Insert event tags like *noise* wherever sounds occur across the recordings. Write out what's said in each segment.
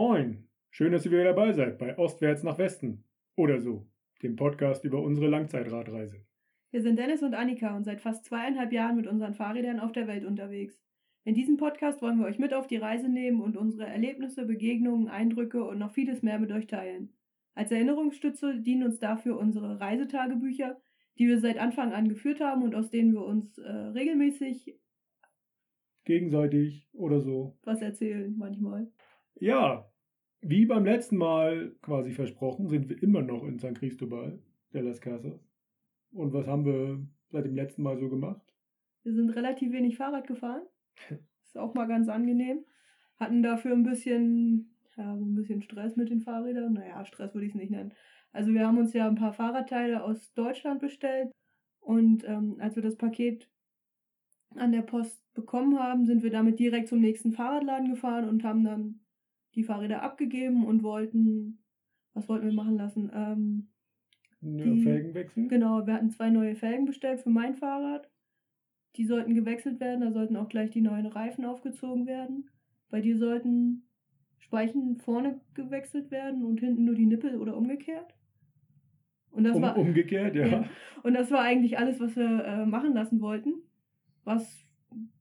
Moin, schön, dass ihr wieder dabei seid bei Ostwärts nach Westen oder so, dem Podcast über unsere Langzeitradreise. Wir sind Dennis und Annika und seit fast zweieinhalb Jahren mit unseren Fahrrädern auf der Welt unterwegs. In diesem Podcast wollen wir euch mit auf die Reise nehmen und unsere Erlebnisse, Begegnungen, Eindrücke und noch vieles mehr mit euch teilen. Als Erinnerungsstütze dienen uns dafür unsere Reisetagebücher, die wir seit Anfang an geführt haben und aus denen wir uns äh, regelmäßig Gegenseitig oder so. was erzählen manchmal. Ja, wie beim letzten Mal quasi versprochen, sind wir immer noch in San Cristobal de las Casas. Und was haben wir seit dem letzten Mal so gemacht? Wir sind relativ wenig Fahrrad gefahren. *laughs* Ist auch mal ganz angenehm. Hatten dafür ein bisschen, ja, ein bisschen Stress mit den Fahrrädern. Naja, Stress würde ich es nicht nennen. Also wir haben uns ja ein paar Fahrradteile aus Deutschland bestellt. Und ähm, als wir das Paket an der Post bekommen haben, sind wir damit direkt zum nächsten Fahrradladen gefahren und haben dann die Fahrräder abgegeben und wollten, was wollten wir machen lassen? Ähm, Ja, Die- Felgen wechseln? Genau, wir hatten zwei neue Felgen bestellt für mein Fahrrad. Die sollten gewechselt werden, da sollten auch gleich die neuen Reifen aufgezogen werden. Bei dir sollten Speichen vorne gewechselt werden und hinten nur die Nippel oder umgekehrt. Und das Um, war umgekehrt, ja. Ja. *laughs* und das war eigentlich alles, was wir äh, machen lassen wollten, was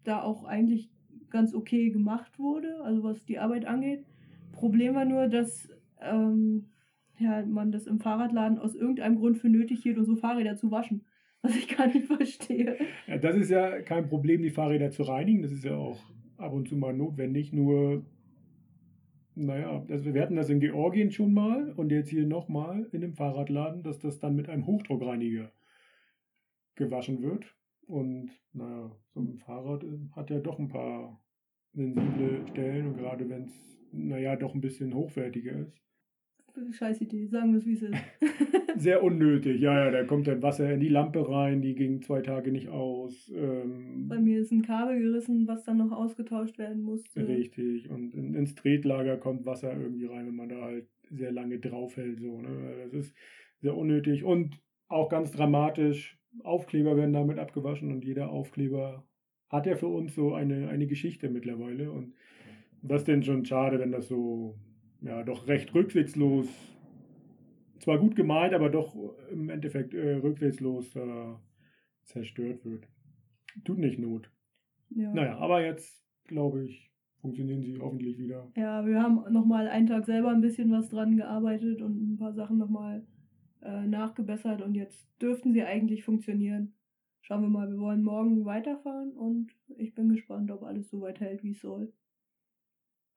da auch eigentlich ganz okay gemacht wurde, also was die Arbeit angeht. Problem war nur, dass ähm, ja, man das im Fahrradladen aus irgendeinem Grund für nötig hielt, unsere Fahrräder zu waschen. *laughs* Was ich gar nicht verstehe. ja. Das ist ja kein Problem, die Fahrräder zu reinigen. Das ist ja auch ab und zu mal notwendig. Nur, naja, also wir hatten das in Georgien schon mal und jetzt hier nochmal in dem Fahrradladen, dass das dann mit einem Hochdruckreiniger gewaschen wird. Und naja, so ein Fahrrad äh, hat ja doch ein paar sensible Stellen und gerade wenn es, naja, doch ein bisschen hochwertiger ist. Scheiß Idee, sagen wir es, wie es ist. *laughs* Sehr unnötig, ja, ja, da kommt dann Wasser in die Lampe rein, die ging zwei Tage nicht aus. Ähm, Bei mir ist ein Kabel gerissen, was dann noch ausgetauscht werden musste. Richtig, und in, ins Tretlager kommt Wasser irgendwie rein, wenn man da halt sehr lange draufhält. So, ne? Das ist sehr unnötig und auch ganz dramatisch. Aufkleber werden damit abgewaschen und jeder Aufkleber hat ja für uns so eine, eine Geschichte mittlerweile. Und das ist denn schon schade, wenn das so, ja, doch recht rücksichtslos, zwar gut gemeint, aber doch im Endeffekt äh, rücksichtslos äh, zerstört wird. Tut nicht Not. Ja. Naja, aber jetzt, glaube ich, funktionieren sie hoffentlich wieder. Ja, wir haben nochmal einen Tag selber ein bisschen was dran gearbeitet und ein paar Sachen nochmal äh, nachgebessert und jetzt dürften sie eigentlich funktionieren. Schauen wir mal, wir wollen morgen weiterfahren und ich bin gespannt, ob alles so weit hält, wie es soll.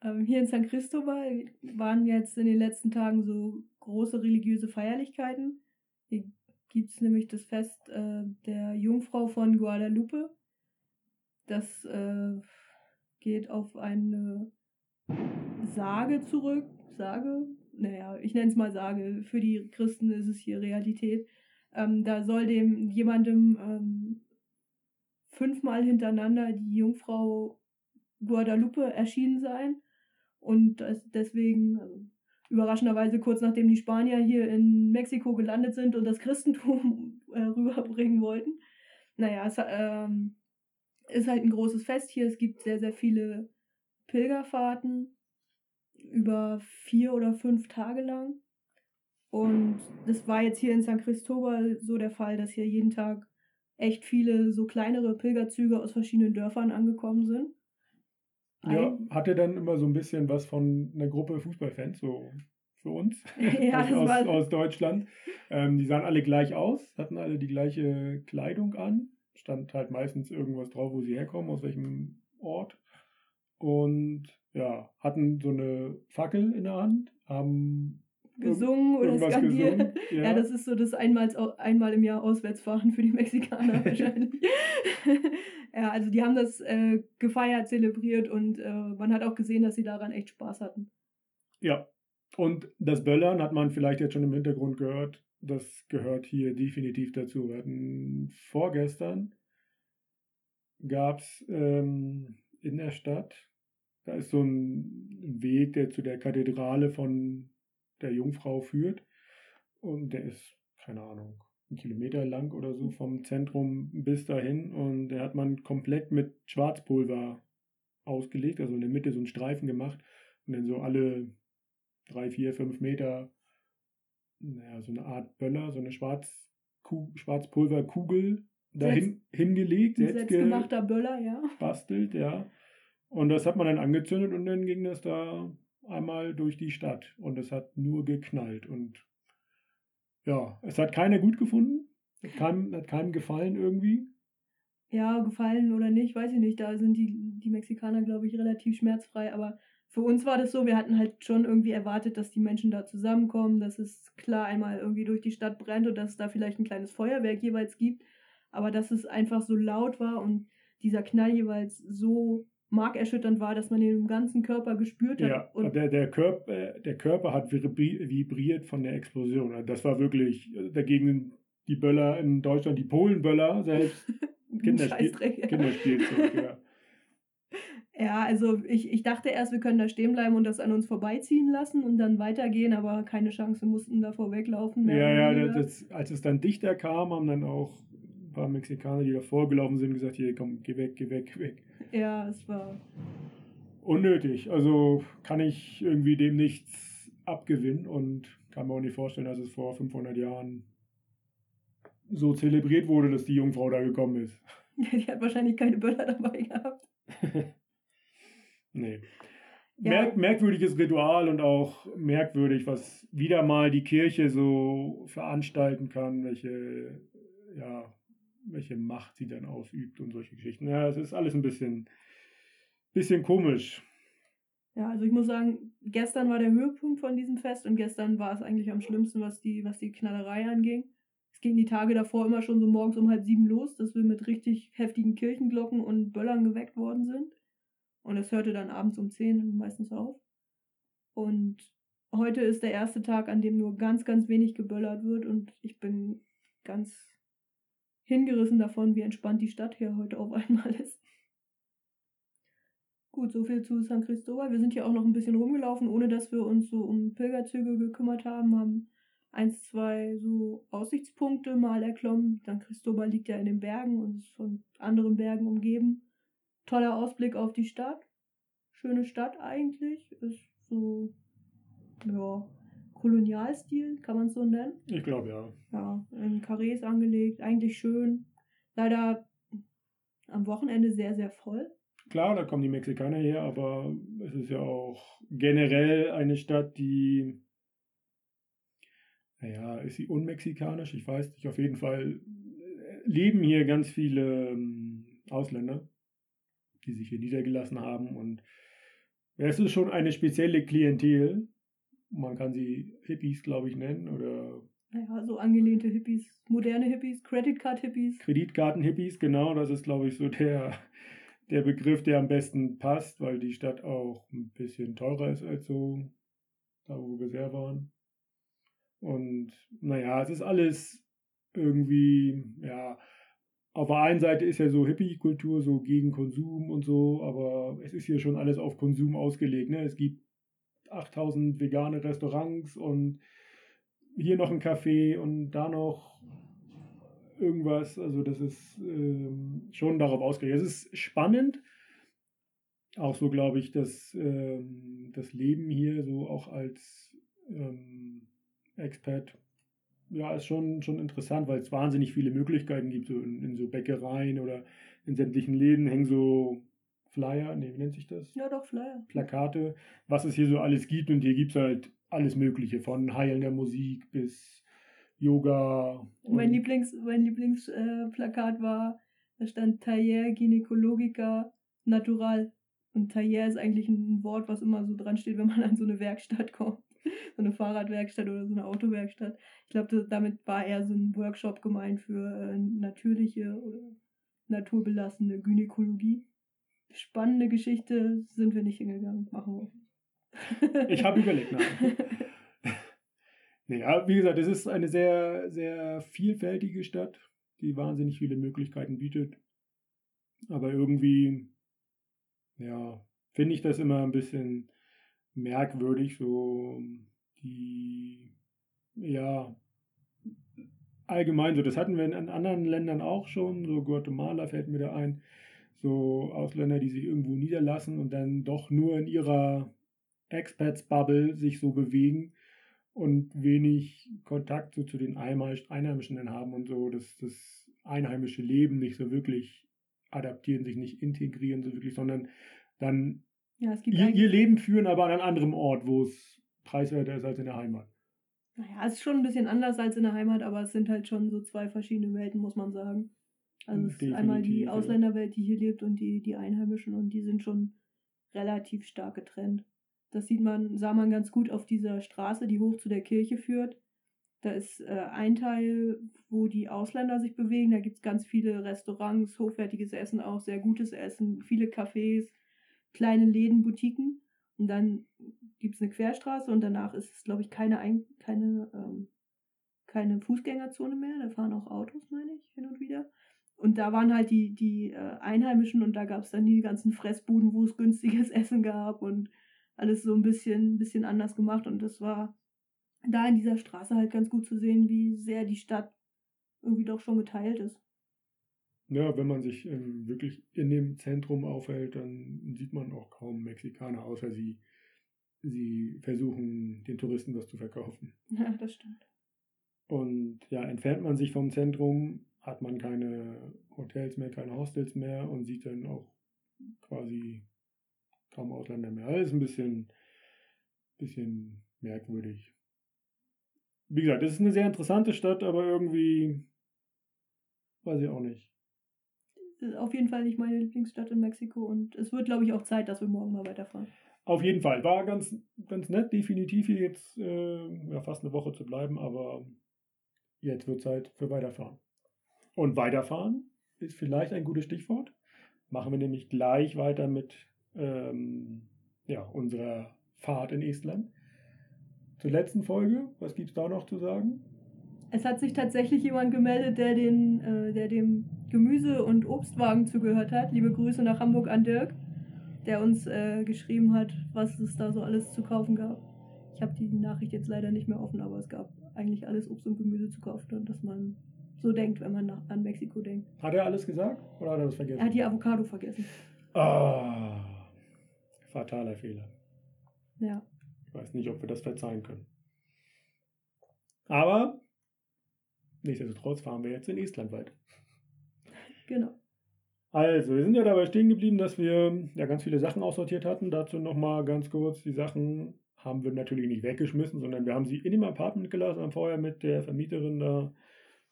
Ähm, hier in San Cristobal waren jetzt in den letzten Tagen so große religiöse Feierlichkeiten. Hier gibt's nämlich das Fest äh, der Jungfrau von Guadalupe. Das äh, geht auf eine Sage zurück. Sage? Naja, ich nenne es mal Sage. Für die Christen ist es hier Realität. Ähm, da soll dem jemandem ähm, fünfmal hintereinander die Jungfrau Guadalupe erschienen sein. Und deswegen, also überraschenderweise kurz nachdem die Spanier hier in Mexiko gelandet sind und das Christentum *laughs* äh, rüberbringen wollten. Naja, es ähm, ist halt ein großes Fest hier. Es gibt sehr, sehr viele Pilgerfahrten über vier oder fünf Tage lang. Und das war jetzt hier in San Cristobal so der Fall, dass hier jeden Tag echt viele so kleinere Pilgerzüge aus verschiedenen Dörfern angekommen sind. Ja, hatte dann immer so ein bisschen was von einer Gruppe Fußballfans, so für uns *laughs* Ja, *laughs* aus, aus, aus Deutschland. Ähm, die sahen alle gleich aus, hatten alle die gleiche Kleidung an. Stand halt meistens irgendwas drauf, wo sie herkommen, aus welchem Ort. Und ja, hatten so eine Fackel in der Hand, haben gesungen oder skandiert. gesungen. *laughs* Ja. das ist so das einmal, einmal im Jahr Auswärtsfahren für die Mexikaner wahrscheinlich. Ja, also die haben das äh, gefeiert, zelebriert und äh, man hat auch gesehen, dass sie daran echt Spaß hatten. Ja, und das Böllern hat man vielleicht jetzt schon im Hintergrund gehört. Das gehört hier definitiv dazu. Wir hatten vorgestern gab's ähm, in der Stadt, da ist so ein Weg, der zu der Kathedrale von der Jungfrau führt. Und der ist, keine Ahnung, Kilometer lang oder so vom Zentrum bis dahin. Und der hat man komplett mit Schwarzpulver ausgelegt, also in der Mitte so einen Streifen gemacht und dann so alle drei, vier, fünf Meter, naja, so eine Art Böller, so eine Schwarz, Schwarzpulverkugel dahin hingelegt. Selbstgemachter Böller, ja. Bastelt, ja. Und das hat man dann angezündet und dann ging das da einmal durch die Stadt. Und es hat nur geknallt. Und ja, es hat keiner gut gefunden. Hat keinem, hat keinem gefallen irgendwie. Ja, gefallen oder nicht, weiß ich nicht. Da sind die, die Mexikaner, glaube ich, relativ schmerzfrei. Aber für uns war das so, wir hatten halt schon irgendwie erwartet, dass die Menschen da zusammenkommen, dass es klar einmal irgendwie durch die Stadt brennt und dass es da vielleicht ein kleines Feuerwerk jeweils gibt. Aber dass es einfach so laut war und dieser Knall jeweils so markerschütternd war, dass man den im ganzen Körper gespürt hat. Ja, und der, der, Körper, der Körper hat vibriert von der Explosion. Das war wirklich dagegen die Böller in Deutschland, die Polenböller selbst. *laughs* Kinderspiel, Kinderspielzeug, ja. *laughs* Ja, also ich, ich dachte erst, wir können da stehen bleiben und das an uns vorbeiziehen lassen und dann weitergehen, aber keine Chance, wir mussten davor weglaufen. Ja, ja, das, als es dann dichter kam, haben dann auch ein paar Mexikaner, die davor gelaufen sind, gesagt, hier, komm, geh weg, geh weg, geh weg. Ja, es war... Unnötig, also kann ich irgendwie dem nichts abgewinnen und kann mir auch nicht vorstellen, dass es vor 500 Jahren so zelebriert wurde, dass die Jungfrau da gekommen ist. *laughs* die hat wahrscheinlich keine Böller dabei gehabt. *laughs* Nee. Ja. Merk merkwürdiges Ritual und auch merkwürdig, was wieder mal die Kirche so veranstalten kann, welche, ja, welche Macht sie dann ausübt und solche Geschichten. Ja, es ist alles ein bisschen, bisschen komisch. Ja, also ich muss sagen, gestern war der Höhepunkt von diesem Fest und gestern war es eigentlich am schlimmsten, was die, was die Knallerei anging. Es ging die Tage davor immer schon so morgens um halb sieben los, dass wir mit richtig heftigen Kirchenglocken und Böllern geweckt worden sind. Und es hörte dann abends um 10 meistens auf. Und heute ist der erste Tag, an dem nur ganz, ganz wenig geböllert wird. Und ich bin ganz hingerissen davon, wie entspannt die Stadt hier heute auf einmal ist. Gut, soviel zu San Cristobal. Wir sind hier auch noch ein bisschen rumgelaufen, ohne dass wir uns so um Pilgerzüge gekümmert haben. Haben eins, zwei so Aussichtspunkte mal erklommen. San Cristobal liegt ja in den Bergen und ist von anderen Bergen umgeben toller Ausblick auf die Stadt. Schöne Stadt eigentlich. Ist so, ja, Kolonialstil, kann man es so nennen? Ich glaube ja. Ja, in Karrees angelegt, eigentlich schön. Leider am Wochenende sehr, sehr voll. Klar, da kommen die Mexikaner her, aber es ist ja auch generell eine Stadt, die, naja, ist sie unmexikanisch? Ich weiß nicht. Auf jeden Fall leben hier ganz viele ähm, Ausländer die sich hier niedergelassen haben. Und es ist schon eine spezielle Klientel. Man kann sie Hippies, glaube ich, nennen. Oder naja, so angelehnte Hippies, moderne Hippies, Credit Card Hippies. Kreditkarten-Hippies, genau, das ist, glaube ich, so der, der Begriff, der am besten passt, weil die Stadt auch ein bisschen teurer ist als so da, wo wir bisher waren. Und naja, es ist alles irgendwie, ja, auf der einen Seite ist ja so Hippie-Kultur so gegen Konsum und so, aber es ist hier schon alles auf Konsum ausgelegt. Ne? Es gibt 8000 vegane Restaurants und hier noch ein Café und da noch irgendwas. Also das ist ähm, schon darauf ausgelegt. Es ist spannend. Auch so glaube ich, dass ähm, das Leben hier so auch als ähm, Expert ja, ist schon, schon interessant, weil es wahnsinnig viele Möglichkeiten gibt. So in, in, so Bäckereien oder in sämtlichen Läden hängen so Flyer, nee, wie nennt sich das? Ja, doch, Flyer. Plakate, was es hier so alles gibt. Und hier gibt es halt alles Mögliche, von heilender Musik bis Yoga. Mein Lieblingsplakat mein Lieblings, äh, war, da stand Taller Gynäkologica Natural. Und Taller ist eigentlich ein Wort, was immer so dran steht, wenn man an so eine Werkstatt kommt. *laughs* so eine Fahrradwerkstatt oder so eine Autowerkstatt. Ich glaube, damit war eher so ein Workshop gemeint für äh, natürliche oder naturbelassene Gynäkologie. Spannende Geschichte sind wir nicht hingegangen. Machen wir. *laughs* ich habe überlegt, nein. *laughs* aber wie gesagt, es ist eine sehr, sehr vielfältige Stadt, die wahnsinnig viele Möglichkeiten bietet. Aber irgendwie, ja, finde ich das immer ein bisschen merkwürdig, so die, ja, allgemein so. Das hatten wir in anderen Ländern auch schon, so Guatemala fällt mir da ein, so Ausländer, die sich irgendwo niederlassen und dann doch nur in ihrer Expats-Bubble sich so bewegen und wenig Kontakt so zu den Einheimischen dann haben und so, dass das einheimische Leben nicht so wirklich adaptieren, sich nicht integrieren so wirklich, sondern dann Ja, ihr, ihr Leben führen, aber an einem anderen Ort, wo es preiswerter ist als in der Heimat. naja, es ist schon ein bisschen anders als in der Heimat, aber es sind halt schon so zwei verschiedene Welten, muss man sagen. Also es ist einmal Definitiv, die. Ausländerwelt, die hier lebt und die, die Einheimischen und die sind schon relativ stark getrennt. Das sieht man, sah man ganz gut auf dieser Straße, die hoch zu der Kirche führt. Da ist äh, ein Teil, wo die Ausländer sich bewegen. Da gibt es ganz viele Restaurants, hochwertiges Essen auch, sehr gutes Essen, viele Cafés, kleine Läden, Boutiquen. Und dann gibt es eine Querstraße und danach ist es, glaube ich, keine, Ein keine, ähm, keine Fußgängerzone mehr. Da fahren auch Autos, meine ich, hin und wieder. Und da waren halt die, die äh, Einheimischen und da gab es dann die ganzen Fressbuden, wo es günstiges *laughs* Essen gab und alles so ein bisschen, bisschen anders gemacht. Und das war da in dieser Straße halt ganz gut zu sehen, wie sehr die Stadt irgendwie doch schon geteilt ist. Ja, wenn man sich ähm, wirklich in dem Zentrum aufhält, dann sieht man auch kaum Mexikaner, außer sie, sie versuchen, den Touristen was zu verkaufen. *laughs* Ja, das stimmt. Und ja, entfernt man sich vom Zentrum, hat man keine Hotels mehr, keine Hostels mehr und sieht dann auch quasi kaum Ausländer mehr. Alles ein bisschen, bisschen merkwürdig. Wie gesagt, es ist eine sehr interessante Stadt, aber irgendwie weiß ich auch nicht. Ist auf jeden Fall nicht meine Lieblingsstadt in Mexiko und es wird, glaube ich, auch Zeit, dass wir morgen mal weiterfahren. Auf jeden Fall. War ganz, ganz nett, definitiv hier jetzt äh, ja, fast eine Woche zu bleiben, aber jetzt wird Zeit für Weiterfahren. Und Weiterfahren ist vielleicht ein gutes Stichwort. Machen wir nämlich gleich weiter mit ähm, ja, unserer Fahrt in Estland. Zur letzten Folge, was gibt es da noch zu sagen? Es hat sich tatsächlich jemand gemeldet, der, den, äh, der dem Gemüse- und Obstwagen zugehört hat. Liebe Grüße nach Hamburg an Dirk, der uns äh, geschrieben hat, was es da so alles zu kaufen gab. Ich habe die Nachricht jetzt leider nicht mehr offen, aber es gab eigentlich alles Obst und Gemüse zu kaufen, dass man so denkt, wenn man nach, an Mexiko denkt. Hat er alles gesagt oder hat er das vergessen? Er hat die Avocado vergessen. Ah, fataler Fehler. Ja. Ich weiß nicht, ob wir das verzeihen können. Aber nichtsdestotrotz fahren wir jetzt in Estland weiter. Genau. Also, wir sind ja dabei stehen geblieben, dass wir ja ganz viele Sachen aussortiert hatten. Dazu nochmal ganz kurz, die Sachen haben wir natürlich nicht weggeschmissen, sondern wir haben sie in dem Apartment gelassen, haben vorher mit der Vermieterin da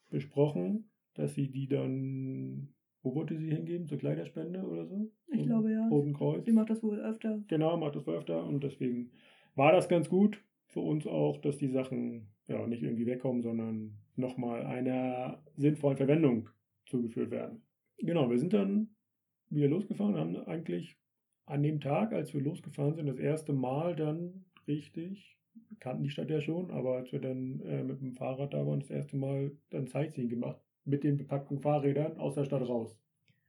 besprochen, dass sie die dann, wo wollte sie hingeben? Zur Kleiderspende oder so? Ich glaube, ja. Roten Kreuz. Sie macht das wohl öfter. Genau, macht das wohl öfter und deswegen war das ganz gut für uns auch, dass die Sachen ja nicht irgendwie wegkommen, sondern nochmal einer sinnvollen Verwendung zugeführt werden. Genau, wir sind dann wieder losgefahren, haben eigentlich an dem Tag, als wir losgefahren sind, das erste Mal dann richtig, kannten die Stadt ja schon, aber als wir dann äh, mit dem Fahrrad da waren, das erste Mal dann Sightseeing gemacht, mit den bepackten Fahrrädern aus der Stadt raus.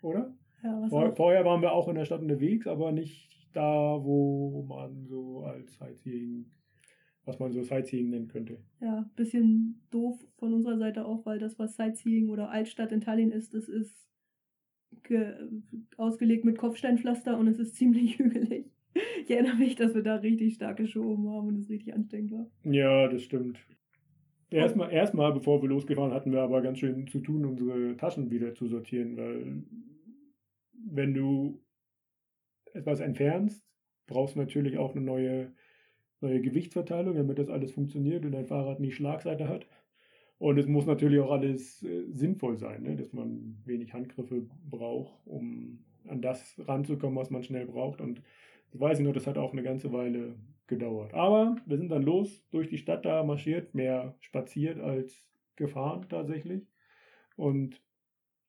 Oder? Ja, was Vor, vorher waren wir auch in der Stadt unterwegs, aber nicht da, wo man so als Sightseeing, was man so Sightseeing nennen könnte. ja, bisschen doof von unserer Seite auch, weil das, was Sightseeing oder Altstadt in Tallinn ist, das ist ge ausgelegt mit Kopfsteinpflaster und es ist ziemlich *laughs* hügelig. *laughs* Ich erinnere mich, dass wir da richtig stark geschoben haben und es richtig anstrengend war. Ja, das stimmt. Erstmal, erstmal, bevor wir losgefahren, hatten wir aber ganz schön zu tun, unsere Taschen wieder zu sortieren, weil wenn du etwas entfernst, brauchst du natürlich auch eine neue, neue Gewichtsverteilung, damit das alles funktioniert und dein Fahrrad nicht Schlagseite hat. Und es muss natürlich auch alles äh, sinnvoll sein, ne? dass man wenig Handgriffe braucht, um an das ranzukommen, was man schnell braucht. Und das weiß ich noch, das hat auch eine ganze Weile gedauert. Aber wir sind dann los durch die Stadt da marschiert, mehr spaziert als gefahren tatsächlich. Und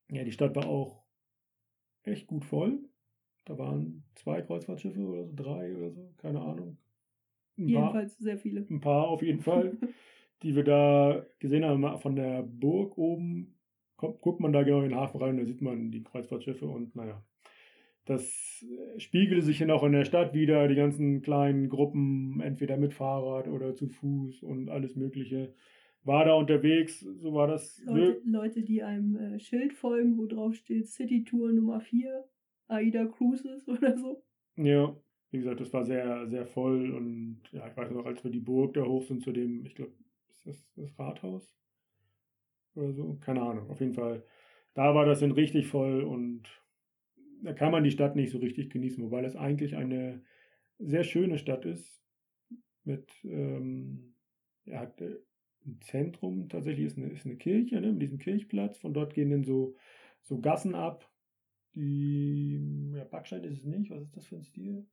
ja, die Stadt war auch echt gut voll. Da waren zwei Kreuzfahrtschiffe oder so, drei oder so, keine Ahnung. Ein paar, Jedenfalls sehr viele. ein paar auf jeden Fall, *laughs* die wir da gesehen haben. Von der Burg oben kommt, guckt man da genau in den Hafen rein, da sieht man die Kreuzfahrtschiffe und naja, das äh, spiegelte sich dann auch in der Stadt wieder, die ganzen kleinen Gruppen, entweder mit Fahrrad oder zu Fuß und alles Mögliche, war da unterwegs, so war das. Leute, Leute, die einem äh, Schild folgen, wo drauf steht City Tour Nummer 4, AIDA Cruises *laughs* oder so. Ja, wie gesagt, das war sehr, sehr voll und ja, ich weiß noch, als wir die Burg da hoch sind zu dem, ich glaube, ist das das Rathaus oder so? Keine Ahnung. Auf jeden Fall, da war das dann richtig voll und da kann man die Stadt nicht so richtig genießen, wobei das eigentlich eine sehr schöne Stadt ist. Mit, ähm, er hat äh, ein Zentrum, tatsächlich ist eine, ist eine Kirche, ne, mit diesem Kirchplatz. Von dort gehen dann so, so Gassen ab. Die, ja, Backstein ist es nicht. Was ist das für ein Stil?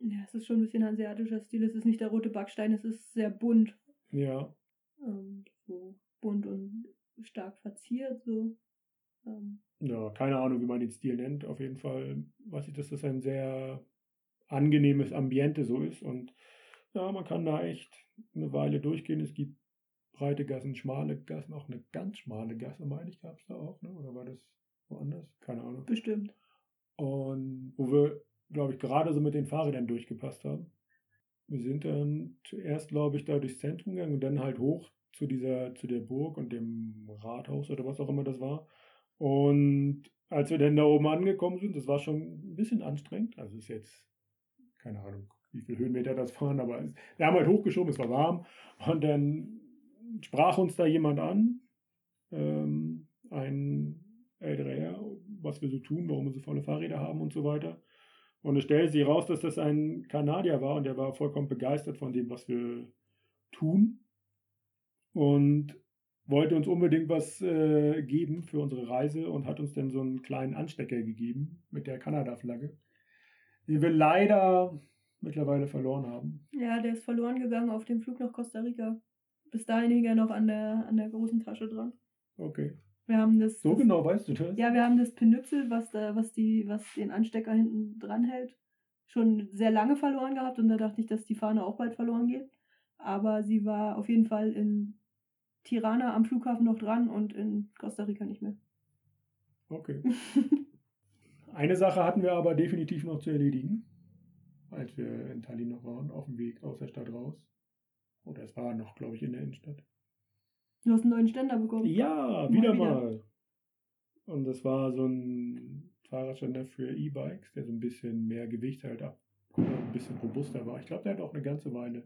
Ja, es ist schon ein bisschen hanseatischer Stil. Es ist nicht der rote Backstein, es ist sehr bunt. Ja. Ähm, so bunt und stark verziert, so. Ähm, Ja, keine Ahnung, wie man den Stil nennt. Auf jeden Fall weiß ich, dass das ein sehr angenehmes Ambiente so ist. Und ja, man kann da echt eine Weile durchgehen. Es gibt breite Gassen, schmale Gassen, auch eine ganz schmale Gasse, meine ich, gab es da auch, ne? Oder war das woanders? Keine Ahnung. bestimmt. Und wo wir, glaube ich, gerade so mit den Fahrrädern durchgepasst haben. Wir sind dann zuerst, glaube ich, da durchs Zentrum gegangen und dann halt hoch zu dieser, zu der Burg und dem Rathaus oder was auch immer das war. Und als wir dann da oben angekommen sind, das war schon ein bisschen anstrengend. Also ist jetzt, keine Ahnung, wie viele Höhenmeter das waren, aber wir haben halt hochgeschoben, es war warm. Und dann sprach uns da jemand an, ähm, ein älterer Herr, was wir so tun, warum wir so volle Fahrräder haben und so weiter. Und es stellte sich raus, dass das ein Kanadier war und der war vollkommen begeistert von dem, was wir tun. Und wollte uns unbedingt was äh, geben für unsere Reise und hat uns dann so einen kleinen Anstecker gegeben mit der Kanada-Flagge, die wir leider mittlerweile verloren haben. Ja, der ist verloren gegangen auf dem Flug nach Costa Rica. Bis dahin hing er noch an der, an der großen Tasche dran. Okay. Wir haben das. So das, genau weißt du das? Ja, wir haben das Pinüpsel, was da, was die, was den Anstecker hinten dran hält, schon sehr lange verloren gehabt und da dachte ich, dass die Fahne auch bald verloren geht. Aber sie war auf jeden Fall in Tirana am Flughafen noch dran und in Costa Rica nicht mehr. Okay. *laughs* Eine Sache hatten wir aber definitiv noch zu erledigen, als wir in Tallinn noch waren, auf dem Weg aus der Stadt raus. Oder es war noch, glaube ich, in der Innenstadt. Du hast einen neuen Ständer bekommen. Ja, Mal wieder wieder. mal. Und das war so ein Fahrradständer für E-Bikes, der so ein bisschen mehr Gewicht halt ab, ein bisschen robuster war. Ich glaube, der hat auch eine ganze Weile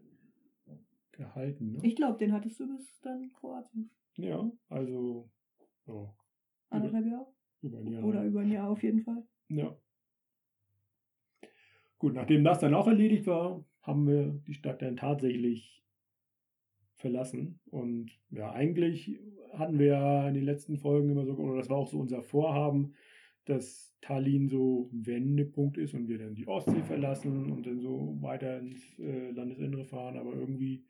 gehalten. Ne? Ich glaube, den hattest du bis dann Kroatien. Ja, also so, Anderthalb Jahre? über ein Jahr. Oder über ein Jahr auf jeden Fall. Ja. Gut, nachdem das dann auch erledigt war, haben wir die Stadt dann tatsächlich verlassen. Und ja, eigentlich hatten wir ja in den letzten Folgen immer so, oder das war auch so unser Vorhaben, dass Tallinn so ein Wendepunkt ist und wir dann die Ostsee verlassen und dann so weiter ins äh, Landesinnere fahren. Aber irgendwie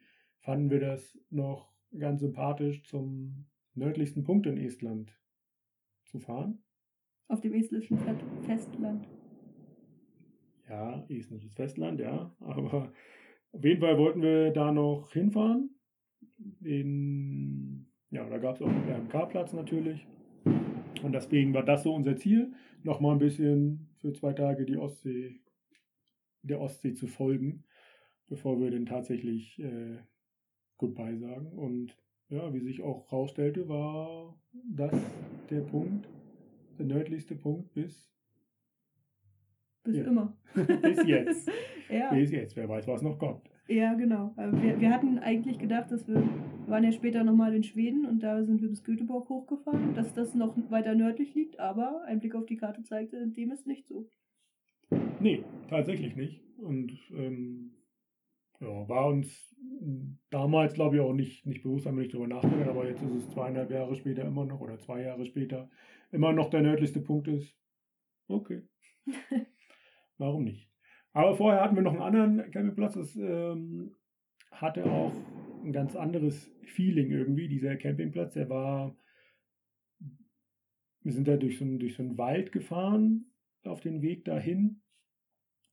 fanden wir das noch ganz sympathisch, zum nördlichsten Punkt in Estland zu fahren. Auf dem estnischen Festland. Ja, estnisches Festland, ja. Aber auf jeden Fall wollten wir da noch hinfahren. In, ja, da gab es auch einen RMK-Platz natürlich. Und deswegen war das so unser Ziel, nochmal ein bisschen für zwei Tage die Ostsee, der Ostsee zu folgen, bevor wir dann tatsächlich äh, Goodbye sagen. Und ja, wie sich auch rausstellte, war das der Punkt, der nördlichste Punkt bis, Bis Ja. immer. *laughs* bis jetzt. *laughs* ja. Bis jetzt, wer weiß, was noch kommt. Ja, genau. Äh, Wir, wir hatten eigentlich gedacht, dass wir wir waren ja später nochmal in Schweden und da sind wir bis Göteborg hochgefahren, dass das noch weiter nördlich liegt, aber ein Blick auf die Karte zeigte, dem ist nicht so. Nee, tatsächlich nicht. Und ähm, ja, war uns damals, glaube ich, auch nicht, nicht bewusst, haben wir nicht drüber nachgedacht, aber jetzt ist es zweieinhalb Jahre später immer noch oder zwei Jahre später immer noch der nördlichste Punkt ist. Okay. *laughs* Warum nicht? Aber vorher hatten wir noch einen anderen Campingplatz, das ähm, hatte auch ein ganz anderes Feeling irgendwie, dieser Campingplatz. Der war, wir sind da durch so, einen, durch so einen Wald gefahren auf den Weg dahin.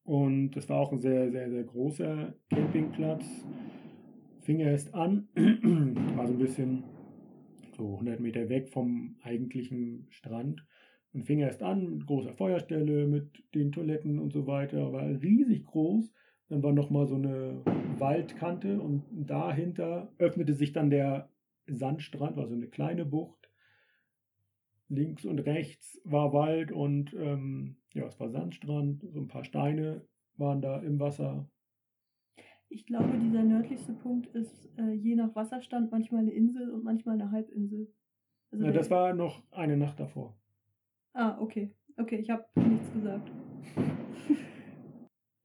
Und das war auch ein sehr, sehr, sehr großer Campingplatz. Fing erst an, *clears throat* war so ein bisschen so 100 Meter weg vom eigentlichen Strand. Und fing erst an mit großer Feuerstelle, mit den Toiletten und so weiter. War riesig groß. Dann war nochmal so eine Waldkante und dahinter öffnete sich dann der Sandstrand, war so eine kleine Bucht. Links und rechts war Wald und ähm, ja, es war Sandstrand, so ein paar Steine waren da im Wasser. Ich glaube, dieser nördlichste Punkt ist äh, je nach Wasserstand manchmal eine Insel und manchmal eine Halbinsel. Also Ja, das war noch eine Nacht davor. Ah, okay. Okay, ich habe nichts gesagt. *laughs*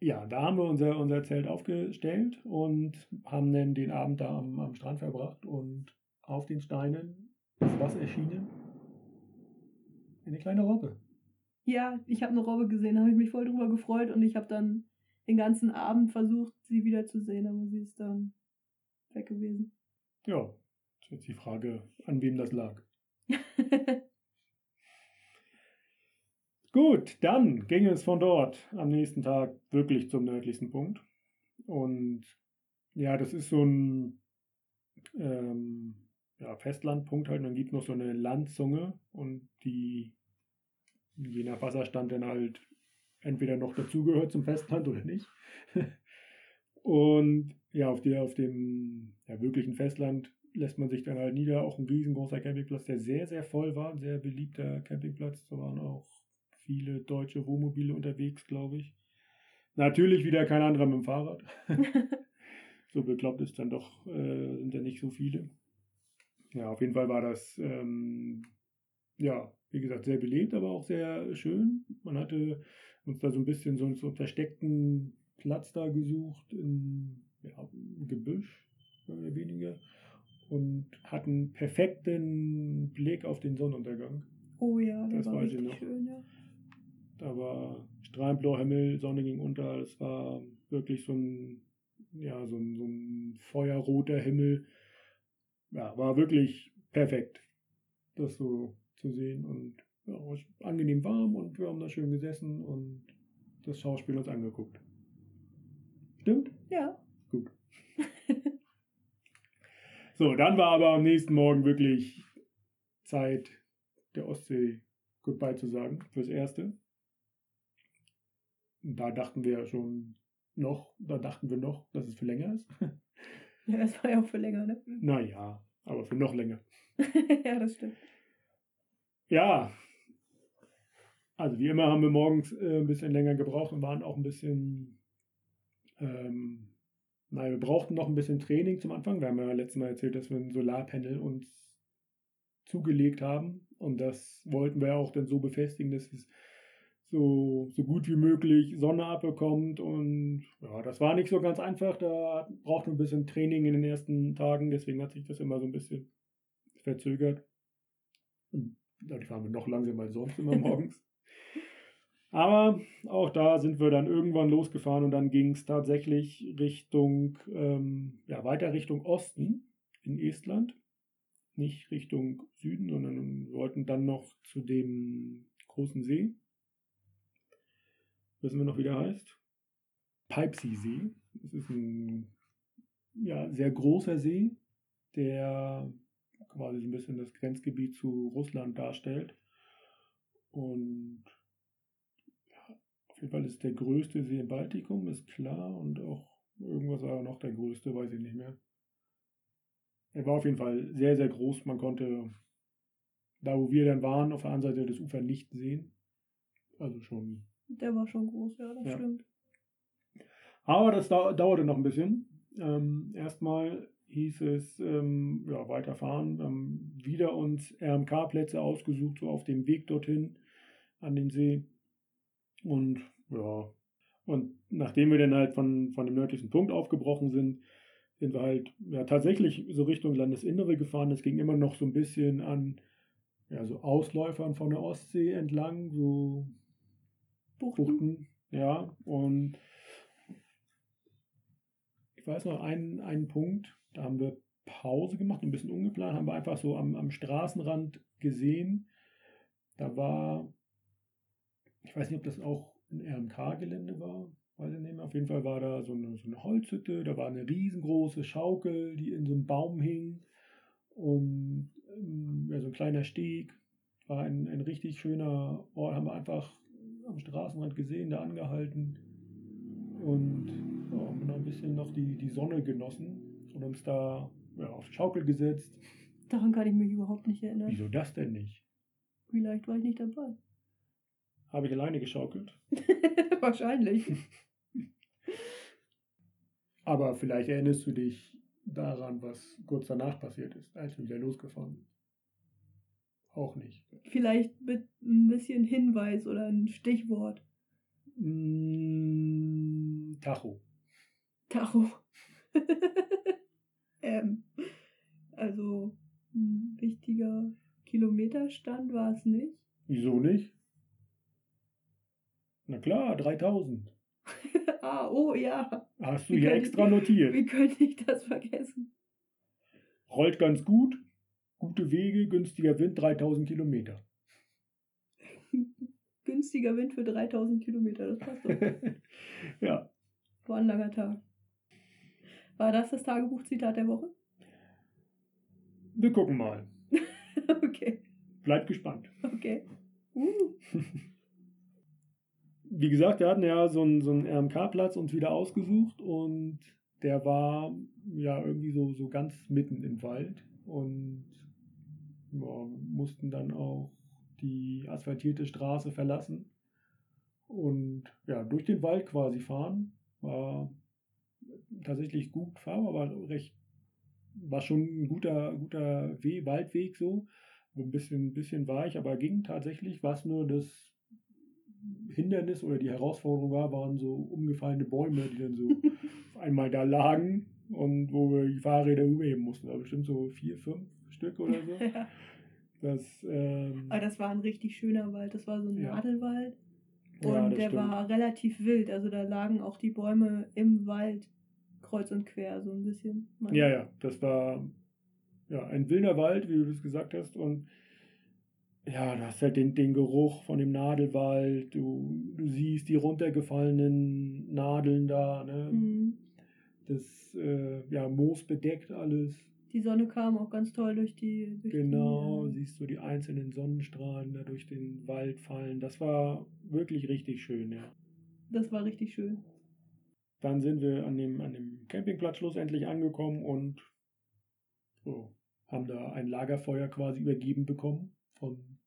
Ja, da haben wir unser, unser Zelt aufgestellt und haben dann den Abend da am, am Strand verbracht und auf den Steinen ist was erschienen? Eine kleine Robbe. Ja, ich habe eine Robbe gesehen, da habe ich mich voll drüber gefreut und ich habe dann den ganzen Abend versucht, sie wieder zu sehen, aber sie ist dann weg gewesen. Ja, ist jetzt die Frage, an wem das lag. *laughs* Gut, dann ging es von dort am nächsten Tag wirklich zum nördlichsten Punkt. Und ja, das ist so ein ähm, ja, Festlandpunkt halt. Und dann gibt es noch so eine Landzunge und die je nach Wasserstand dann halt entweder noch dazugehört zum Festland oder nicht. *laughs* und ja, auf, der, auf dem ja, wirklichen Festland lässt man sich dann halt nieder. Auch ein riesengroßer Campingplatz, der sehr, sehr voll war. Ein sehr beliebter Campingplatz. Da waren auch viele deutsche Wohnmobile unterwegs, glaube ich. Natürlich wieder kein anderer mit dem Fahrrad. *laughs* so bekloppt ist dann doch, äh, sind ja nicht so viele. Ja, auf jeden Fall war das, ähm, ja, wie gesagt, sehr belebt, aber auch sehr schön. Man hatte uns da so ein bisschen so, einen- so versteckten Platz da gesucht im, ja, im Gebüsch, mehr oder weniger. Und hatten perfekten Blick auf den Sonnenuntergang. oh ja, Das war weiß ich richtig schön, ja. Da war strahlend blauer Himmel, Sonne ging unter. Es war wirklich so ein, ja, so ein, so ein feuerroter Himmel. Ja, war wirklich perfekt, das so zu sehen. Und ja, war angenehm warm und wir haben da schön gesessen und das Schauspiel uns angeguckt. Stimmt? Ja. Gut. *laughs* So, dann war aber am nächsten Morgen wirklich Zeit, der Ostsee Goodbye zu sagen, fürs Erste. Und da dachten wir schon noch, da dachten wir noch, dass es für länger ist. *laughs* Ja, das war ja auch für länger, ne? naja, aber für noch länger. *laughs* ja, das stimmt. Ja, also wie immer haben wir morgens äh, ein bisschen länger gebraucht und waren auch ein bisschen, ähm, naja, wir brauchten noch ein bisschen Training zum Anfang. Wir haben ja letztes Mal erzählt, dass wir ein Solarpanel uns zugelegt haben und das wollten wir auch dann so befestigen, dass es so, so gut wie möglich Sonne abbekommt und ja, das war nicht so ganz einfach, da brauchten wir ein bisschen Training in den ersten Tagen, deswegen hat sich das immer so ein bisschen verzögert. Dadurch waren wir noch langsamer als sonst immer morgens. *laughs* Aber auch da sind wir dann irgendwann losgefahren und dann ging es tatsächlich Richtung, ähm, ja, weiter Richtung Osten in Estland. Nicht Richtung Süden, sondern wollten dann noch zu dem großen See. Wissen wir noch, wie der heißt? Peipsee-See. Das ist ein ja, sehr großer See, der quasi ein bisschen das Grenzgebiet zu Russland darstellt. Und ja, auf jeden Fall ist der größte See im Baltikum, ist klar. Und auch irgendwas war noch der größte, weiß ich nicht mehr. Er war auf jeden Fall sehr, sehr groß. Man konnte da, wo wir dann waren, auf der anderen Seite des Ufers nicht sehen. Also schon. Der war schon groß, ja, das Ja. stimmt. Aber das dau dauerte noch ein bisschen. Ähm, erstmal hieß es ähm, ja, weiterfahren. Wir haben wieder uns RMK-Plätze ausgesucht, so auf dem Weg dorthin an den See. Und ja, und nachdem wir dann halt von, von dem nördlichen Punkt aufgebrochen sind, sind wir halt ja, tatsächlich so Richtung Landesinnere gefahren. Es ging immer noch so ein bisschen an ja, so Ausläufern von der Ostsee entlang, so Buchten. Buchten, ja. Und ich weiß noch einen, einen Punkt, da haben wir Pause gemacht, ein bisschen ungeplant, haben wir einfach so am, am Straßenrand gesehen. Da war, ich weiß nicht, ob das auch ein RMK-Gelände war, weiß ich nicht mehr. Auf jeden Fall war da so eine, so eine Holzhütte, da war eine riesengroße Schaukel, die in so einem Baum hing. Und ähm, ja, so ein kleiner Steg. War ein, ein richtig schöner Ort, haben wir einfach am Straßenrand gesehen, da angehalten und ja, haben noch ein bisschen noch die, die Sonne genossen und uns da ja, auf die Schaukel gesetzt. Daran kann ich mich überhaupt nicht erinnern. Wieso das denn nicht? Vielleicht war ich nicht dabei. Habe ich alleine geschaukelt? *laughs* Wahrscheinlich. *laughs* Aber vielleicht erinnerst du dich daran, was kurz danach passiert ist, als wir wieder losgefahren sind. Auch nicht. Vielleicht mit ein bisschen Hinweis oder ein Stichwort. Mm, Tacho. Tacho. *laughs* ähm, also ein wichtiger Kilometerstand war es nicht. Wieso nicht? Na klar, 3000. *laughs* ah, oh ja. Hast du Wie hier extra ich- notiert. Wie könnte ich das vergessen? Rollt ganz gut. Gute Wege, günstiger Wind, 3000 Kilometer. *laughs* Günstiger Wind für 3000 Kilometer, das passt doch. *laughs* ja, War ein langer Tag. War das das Tagebuchzitat der Woche? wir gucken mal. *laughs* okay, Bleibt gespannt. okay. Uh, Wie gesagt, wir hatten ja so einen, so einen RMK-Platz uns wieder ausgesucht und der war ja irgendwie so, so ganz mitten im Wald und ja, mussten dann auch die asphaltierte Straße verlassen und ja, durch den Wald quasi fahren. War tatsächlich gut fahrbar, war recht, war schon ein guter, guter We Waldweg so. Ein bisschen, bisschen weich, aber ging tatsächlich, was nur das Hindernis oder die Herausforderung war, waren so umgefallene Bäume, die dann so *laughs* auf einmal da lagen und wo wir die Fahrräder überheben mussten. Aber bestimmt so vier, fünf Stück oder so. *laughs* ja. Das, ähm, Aber das war ein richtig schöner Wald. Das war so ein Ja. Nadelwald. Und ja, der stimmt. war relativ wild. Also da lagen auch die Bäume im Wald kreuz und quer so ein bisschen. Ja, ja, das war ja ein wilder Wald, wie du das gesagt hast. Und ja, du hast halt den, den Geruch von dem Nadelwald. Du, du siehst die runtergefallenen Nadeln da. Ne? Mhm. Das äh, ja, Moos bedeckt alles. Die Sonne kam auch ganz toll durch die. Durch Genau, Die, äh, siehst du die einzelnen Sonnenstrahlen da durch den Wald fallen. Das war wirklich richtig schön, ja. das war richtig schön. Dann sind wir an dem, an dem Campingplatz schlussendlich angekommen und so, haben da ein Lagerfeuer quasi übergeben bekommen von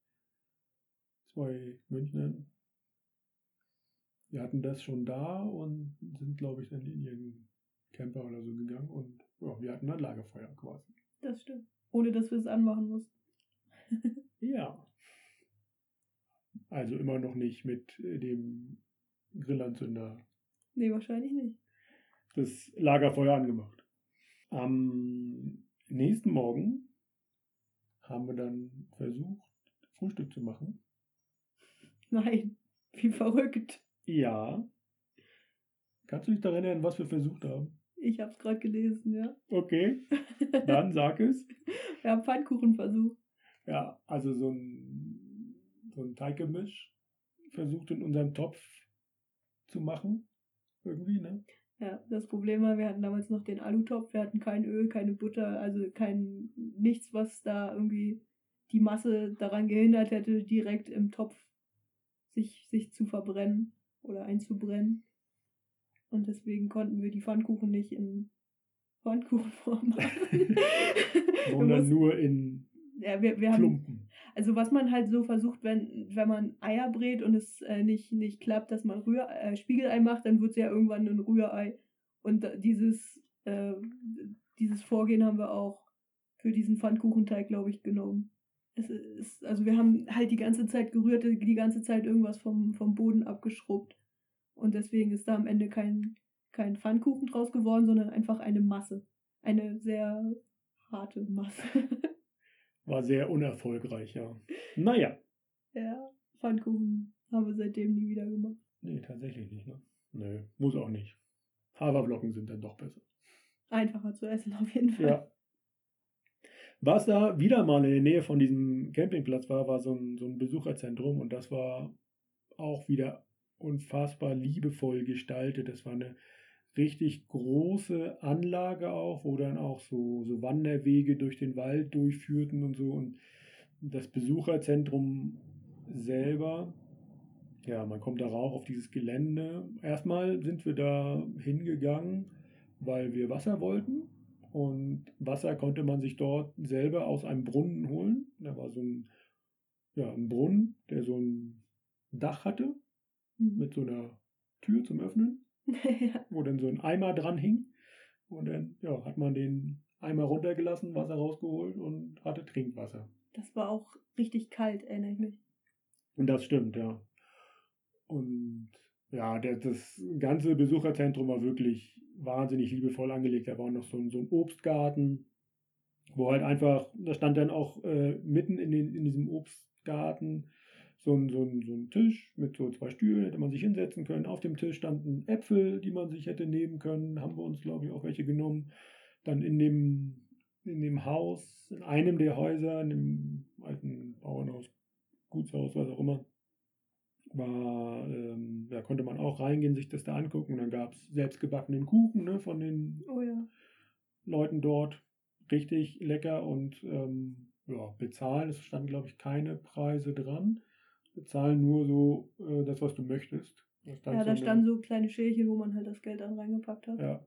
zwei Münchnern. Wir hatten das schon da und sind, glaube ich, dann in ihren Camper oder so gegangen und ja, wir hatten ein Lagerfeuer quasi. Das stimmt. Ohne dass wir es anmachen mussten. *laughs* Ja. Also immer noch nicht mit dem Grillanzünder Nee, wahrscheinlich nicht. das Lagerfeuer angemacht. Am nächsten Morgen haben wir dann versucht, Frühstück zu machen. Nein, wie verrückt. Ja. Kannst du dich daran erinnern, was wir versucht haben? Ich hab's gerade gelesen, ja. Okay, *laughs* dann sag es. Wir haben Pfannkuchen versucht. Ja, also so ein, so ein Teiggemisch versucht in unserem Topf zu machen. Irgendwie, ne? Ja, das Problem war, wir hatten damals noch den Alutopf, wir hatten kein Öl, keine Butter, also kein nichts, was da irgendwie die Masse daran gehindert hätte, direkt im Topf sich, sich zu verbrennen oder einzubrennen. Und deswegen konnten wir die Pfannkuchen nicht in Pfannkuchenform *laughs* machen. *laughs* Sondern nur in ja, wir, wir haben, Klumpen. Also was man halt so versucht, wenn, wenn man Eier brät und es äh, nicht, nicht klappt, dass man Rühr, äh, Spiegelei macht, dann wird es ja irgendwann ein Rührei. Und dieses, äh, dieses Vorgehen haben wir auch für diesen Pfannkuchenteig, glaube ich, genommen. Es ist, also wir haben halt die ganze Zeit gerührt, die ganze Zeit irgendwas vom, vom Boden abgeschrubbt. Und deswegen ist da am Ende kein, kein Pfannkuchen draus geworden, sondern einfach eine Masse. Eine sehr harte Masse. *laughs* War sehr unerfolgreich, ja. Naja. Ja, Pfannkuchen haben wir seitdem nie wieder gemacht. Nee, tatsächlich nicht, ne? Nö, muss auch nicht. Haferflocken sind dann doch besser. Einfacher zu essen auf jeden Fall. Ja. Was da wieder mal in der Nähe von diesem Campingplatz war, war so ein, so ein Besucherzentrum und das war auch wieder unfassbar liebevoll gestaltet. Das war eine richtig große Anlage auch, wo dann auch so, so Wanderwege durch den Wald durchführten und so. Und das Besucherzentrum selber, ja, man kommt da rauf auf dieses Gelände. Erstmal sind wir da hingegangen, weil wir Wasser wollten. Und Wasser konnte man sich dort selber aus einem Brunnen holen. Da war so ein, ja, ein Brunnen, der so ein Dach hatte Mhm. mit so einer Tür zum Öffnen. Ja. *laughs* wo dann so ein Eimer dran hing. Und dann ja, hat man den Eimer runtergelassen, Wasser rausgeholt und hatte Trinkwasser. Das war auch richtig kalt, erinnere ich mich. Und das stimmt, ja. Und ja, der, das ganze Besucherzentrum war wirklich wahnsinnig liebevoll angelegt. Da war noch so ein, so ein Obstgarten, wo halt einfach, da stand dann auch äh, mitten in, den, in diesem Obstgarten so ein, so, ein, so ein Tisch mit so zwei Stühlen, hätte man sich hinsetzen können. Auf dem Tisch standen Äpfel, die man sich hätte nehmen können. Haben wir uns, glaube ich, auch welche genommen. Dann in dem, in dem Haus, in einem der Häuser, in dem alten Bauernhaus, Gutshaus, was auch immer, war, ähm, da konnte man auch reingehen, sich das da angucken. Und dann gab es selbstgebackenen Kuchen ne, von den Oh ja. Leuten dort. Richtig lecker und ähm, ja, bezahlen. Es standen, glaube ich, keine Preise dran. Bezahlen nur so äh, das, was du möchtest. Da Ja, da eine- standen so kleine Schälchen, wo man halt das Geld dann reingepackt hat. ja,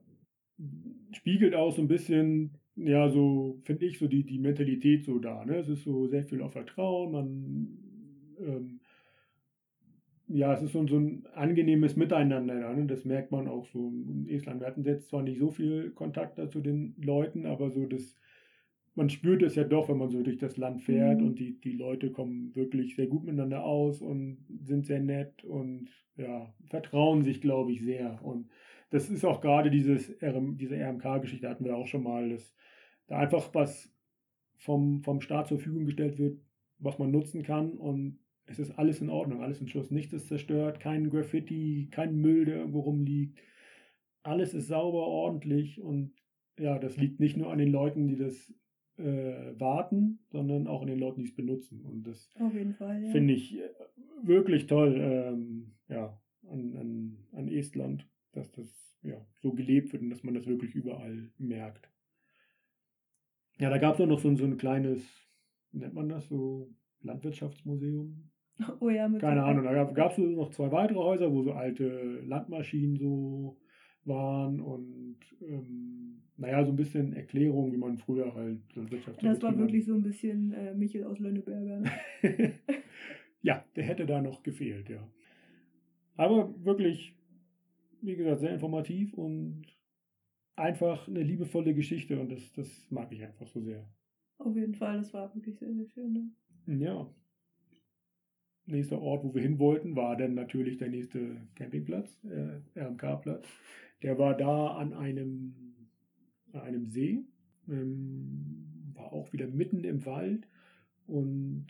spiegelt auch so ein bisschen, ja, so finde ich, so die, die Mentalität so da. Ne? Es ist so sehr viel auf Vertrauen, man, ähm, ja, es ist so, so ein angenehmes Miteinander da. Ne? Das merkt man auch so in Estland. Wir hatten jetzt zwar nicht so viel Kontakt da zu den Leuten, aber so das, man spürt es ja doch, wenn man so durch das Land fährt Mhm. und die, die Leute kommen wirklich sehr gut miteinander aus und sind sehr nett und ja, vertrauen sich, glaube ich, sehr. Und das ist auch gerade dieses RM, diese RMK-Geschichte hatten wir auch schon mal, dass da einfach was vom, vom Staat zur Verfügung gestellt wird, was man nutzen kann und es ist alles in Ordnung, alles in Schuss, nichts ist zerstört, kein Graffiti, kein Müll, der irgendwo rumliegt. Alles ist sauber, ordentlich und ja, das liegt nicht nur an den Leuten, die das äh, warten, sondern auch an den Leuten, die es benutzen. Und das ja. finde ich äh, wirklich toll, ähm, ja, an, an, an Estland, dass das ja, so gelebt wird und dass man das wirklich überall merkt. Ja, da gab es auch noch so, ein- so ein kleines, nennt man das, so Landwirtschaftsmuseum. *laughs* Oh ja, mit Keine Ahnung, da gab es noch zwei weitere Häuser, wo so alte Landmaschinen so waren und ähm, naja, so ein bisschen Erklärung, wie man früher halt so Das war hat. wirklich so ein bisschen äh, Michel aus Lönneberger. Ne? *laughs* ja, der hätte da noch gefehlt, ja. Aber wirklich, wie gesagt, sehr informativ und einfach eine liebevolle Geschichte und das, das mag ich einfach so sehr. Auf jeden Fall, das war wirklich sehr, sehr schön. Ne? Ja. Nächster Ort, wo wir hin wollten, war dann natürlich der nächste Campingplatz, äh, RMK-Platz. Der war da an einem, an einem See, ähm, war auch wieder mitten im Wald und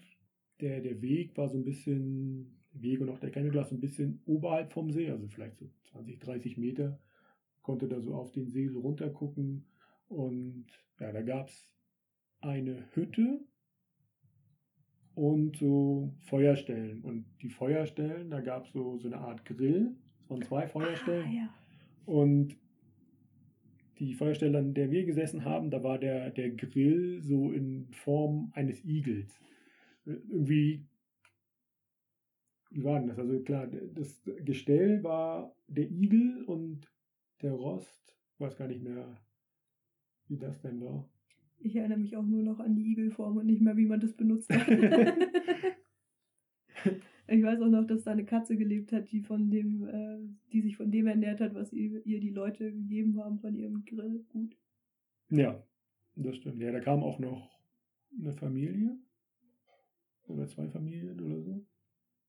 der, der Weg war so ein bisschen, der Weg und auch der Campingplatz so ein bisschen oberhalb vom See, also vielleicht so 20, 30 Meter, konnte da so auf den See so runter gucken und ja, da gab es eine Hütte und so Feuerstellen. Und die Feuerstellen, da gab es so, so eine Art Grill von zwei Feuerstellen. Ah, ja. Und die Feuerstelle, an der wir gesessen haben, da war der, der Grill so in Form eines Igels. Irgendwie, wie war denn das? Also klar, das Gestell war der Igel und der Rost, ich weiß gar nicht mehr, wie das denn war. Ich erinnere mich auch nur noch an die Igelform und nicht mehr, wie man das benutzt hat. *laughs* *laughs* ich weiß auch noch, dass da eine Katze gelebt hat, die von dem, äh, die sich von dem ernährt hat, was ihr, ihr die Leute gegeben haben von ihrem Grill. Gut. Ja, das stimmt. Ja, da kam auch noch eine Familie. Oder zwei Familien oder so.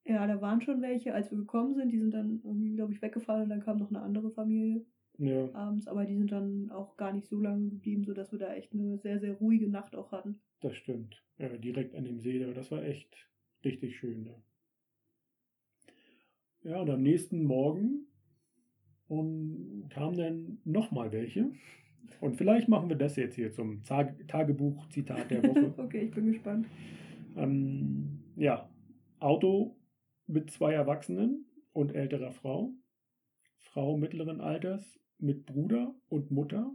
Ja, da waren schon welche, als wir gekommen sind. Die sind dann irgendwie, glaube ich, weggefahren und dann kam noch eine andere Familie Ja, abends. Aber die sind dann auch gar nicht so lange geblieben, sodass wir da echt eine sehr, sehr ruhige Nacht auch hatten. das stimmt. Ja, direkt an dem See, da. das war echt richtig schön da. Ja, und am nächsten Morgen und kamen dann nochmal welche. Und vielleicht machen wir das jetzt hier zum Tag Tagebuch-Zitat der Woche. *laughs* okay, ich bin gespannt. Ähm, ja, Auto mit zwei Erwachsenen und älterer Frau. Frau mittleren Alters mit Bruder und Mutter.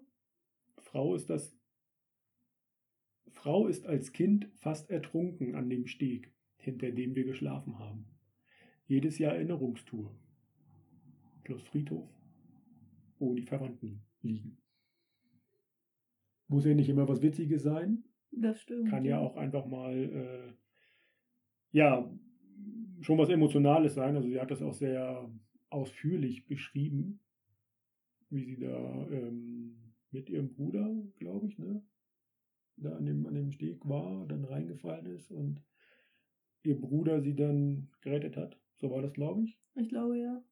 Frau ist das Frau ist als Kind fast ertrunken an dem Steg, hinter dem wir geschlafen haben. Jedes Jahr Erinnerungstour. Plus Friedhof, wo die Verwandten liegen. Muss ja nicht immer was Witziges sein, Das stimmt. kann ja auch einfach mal, äh, ja, schon was Emotionales sein. Also sie hat das auch sehr ausführlich beschrieben. wie sie da ähm, mit ihrem Bruder, glaube ich, ne, da an dem, an dem Steg war, dann reingefallen ist und ihr Bruder sie dann gerettet hat. So war das, glaube ich. Ich glaube, ja.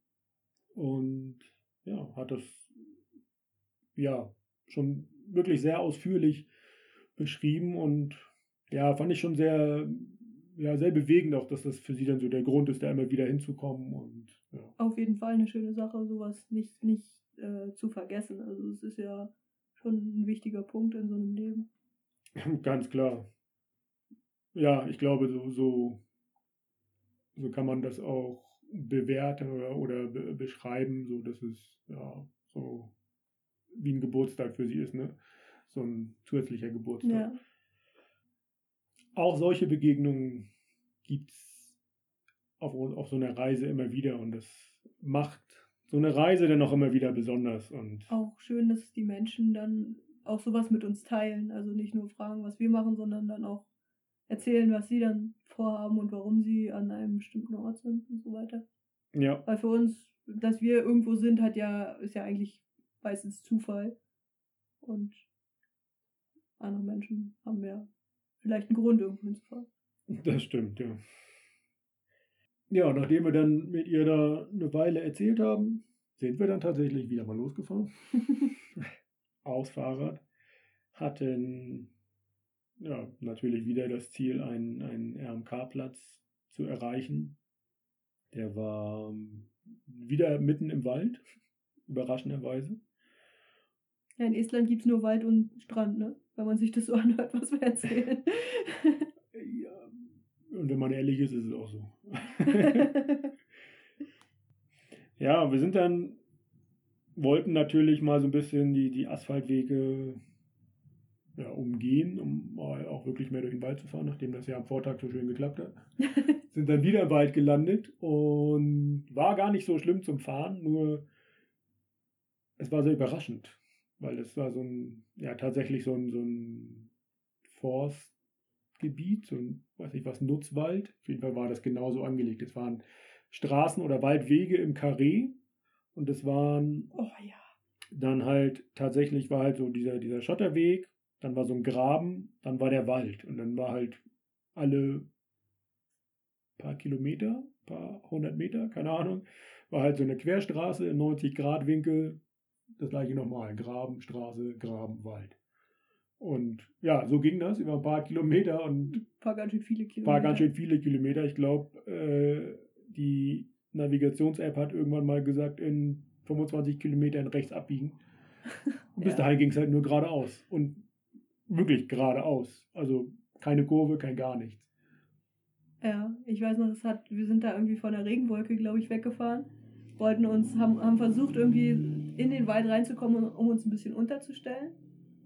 Und ja, hat das ja schon wirklich sehr ausführlich beschrieben und ja, fand ich schon sehr, ja, sehr bewegend auch, dass das für sie dann so der Grund ist, da immer wieder hinzukommen und ja. Auf jeden Fall eine schöne Sache, sowas nicht, nicht äh, zu vergessen. Also es ist ja schon ein wichtiger Punkt in so einem Leben. *laughs* Ganz klar. Ja, ich glaube, so, so, so kann man das auch bewerten oder, oder be beschreiben, so dass es ja so wie ein Geburtstag für sie ist, ne? So ein zusätzlicher Geburtstag. Ja. Auch solche Begegnungen gibt es auf, auf so einer Reise immer wieder und das macht so eine Reise dann auch immer wieder besonders. Und auch schön, dass die Menschen dann auch sowas mit uns teilen. Also nicht nur fragen, was wir machen, sondern dann auch erzählen, was sie dann vorhaben und warum sie an einem bestimmten Ort sind und so weiter. Ja. Weil für uns, dass wir irgendwo sind, hat ja, ist ja eigentlich meistens Zufall. Und andere Menschen haben ja vielleicht einen Grund, irgendwo hinzufahren. Das stimmt, ja. Ja, nachdem wir dann mit ihr da eine Weile erzählt haben, sind wir dann tatsächlich wieder mal losgefahren. *laughs* Aufs Fahrrad. Hatten ja, natürlich wieder das Ziel, einen, einen RMK-Platz zu erreichen. Der war ähm, wieder mitten im Wald, *laughs* überraschenderweise. Ja, in Estland gibt es nur Wald und Strand, ne? Wenn man sich das so *laughs* anhört, was wir erzählen. *laughs* ja, und wenn man ehrlich ist, ist es auch so. ja, wir sind dann, wollten natürlich mal so ein bisschen die, die Asphaltwege ja, umgehen, um mal auch wirklich mehr durch den Wald zu fahren, nachdem das ja am Vortag so schön geklappt hat. *laughs* sind dann wieder im Wald gelandet und war gar nicht so schlimm zum Fahren, nur es war sehr überraschend, weil es war so ein, ja, tatsächlich so ein, so ein Forstgebiet, so ein, weiß ich was, Nutzwald. Auf jeden Fall war das genauso angelegt. Es waren Straßen oder Waldwege im Karree und es waren, oh ja. Dann halt tatsächlich war halt so dieser, dieser Schotterweg dann war so ein Graben, dann war der Wald und dann war halt alle paar Kilometer, paar hundert Meter, keine Ahnung, war halt so eine Querstraße in 90 Grad Winkel, das gleiche nochmal, Graben, Straße, Graben, Wald. Und ja, so ging das über ein paar Kilometer und ein paar ganz schön viele Kilometer. Paar ganz schön viele Kilometer. Ich glaube, äh, die Navigations-App hat irgendwann mal gesagt, in 25 Kilometern rechts abbiegen. *laughs* Und bis ja. dahin ging es halt nur geradeaus. Und wirklich geradeaus. Also keine Kurve, kein gar nichts. Ja, ich weiß noch, es hat, wir sind da irgendwie von der Regenwolke, glaube ich, weggefahren. Wollten uns, haben, haben versucht, irgendwie in den Wald reinzukommen, um uns ein bisschen unterzustellen.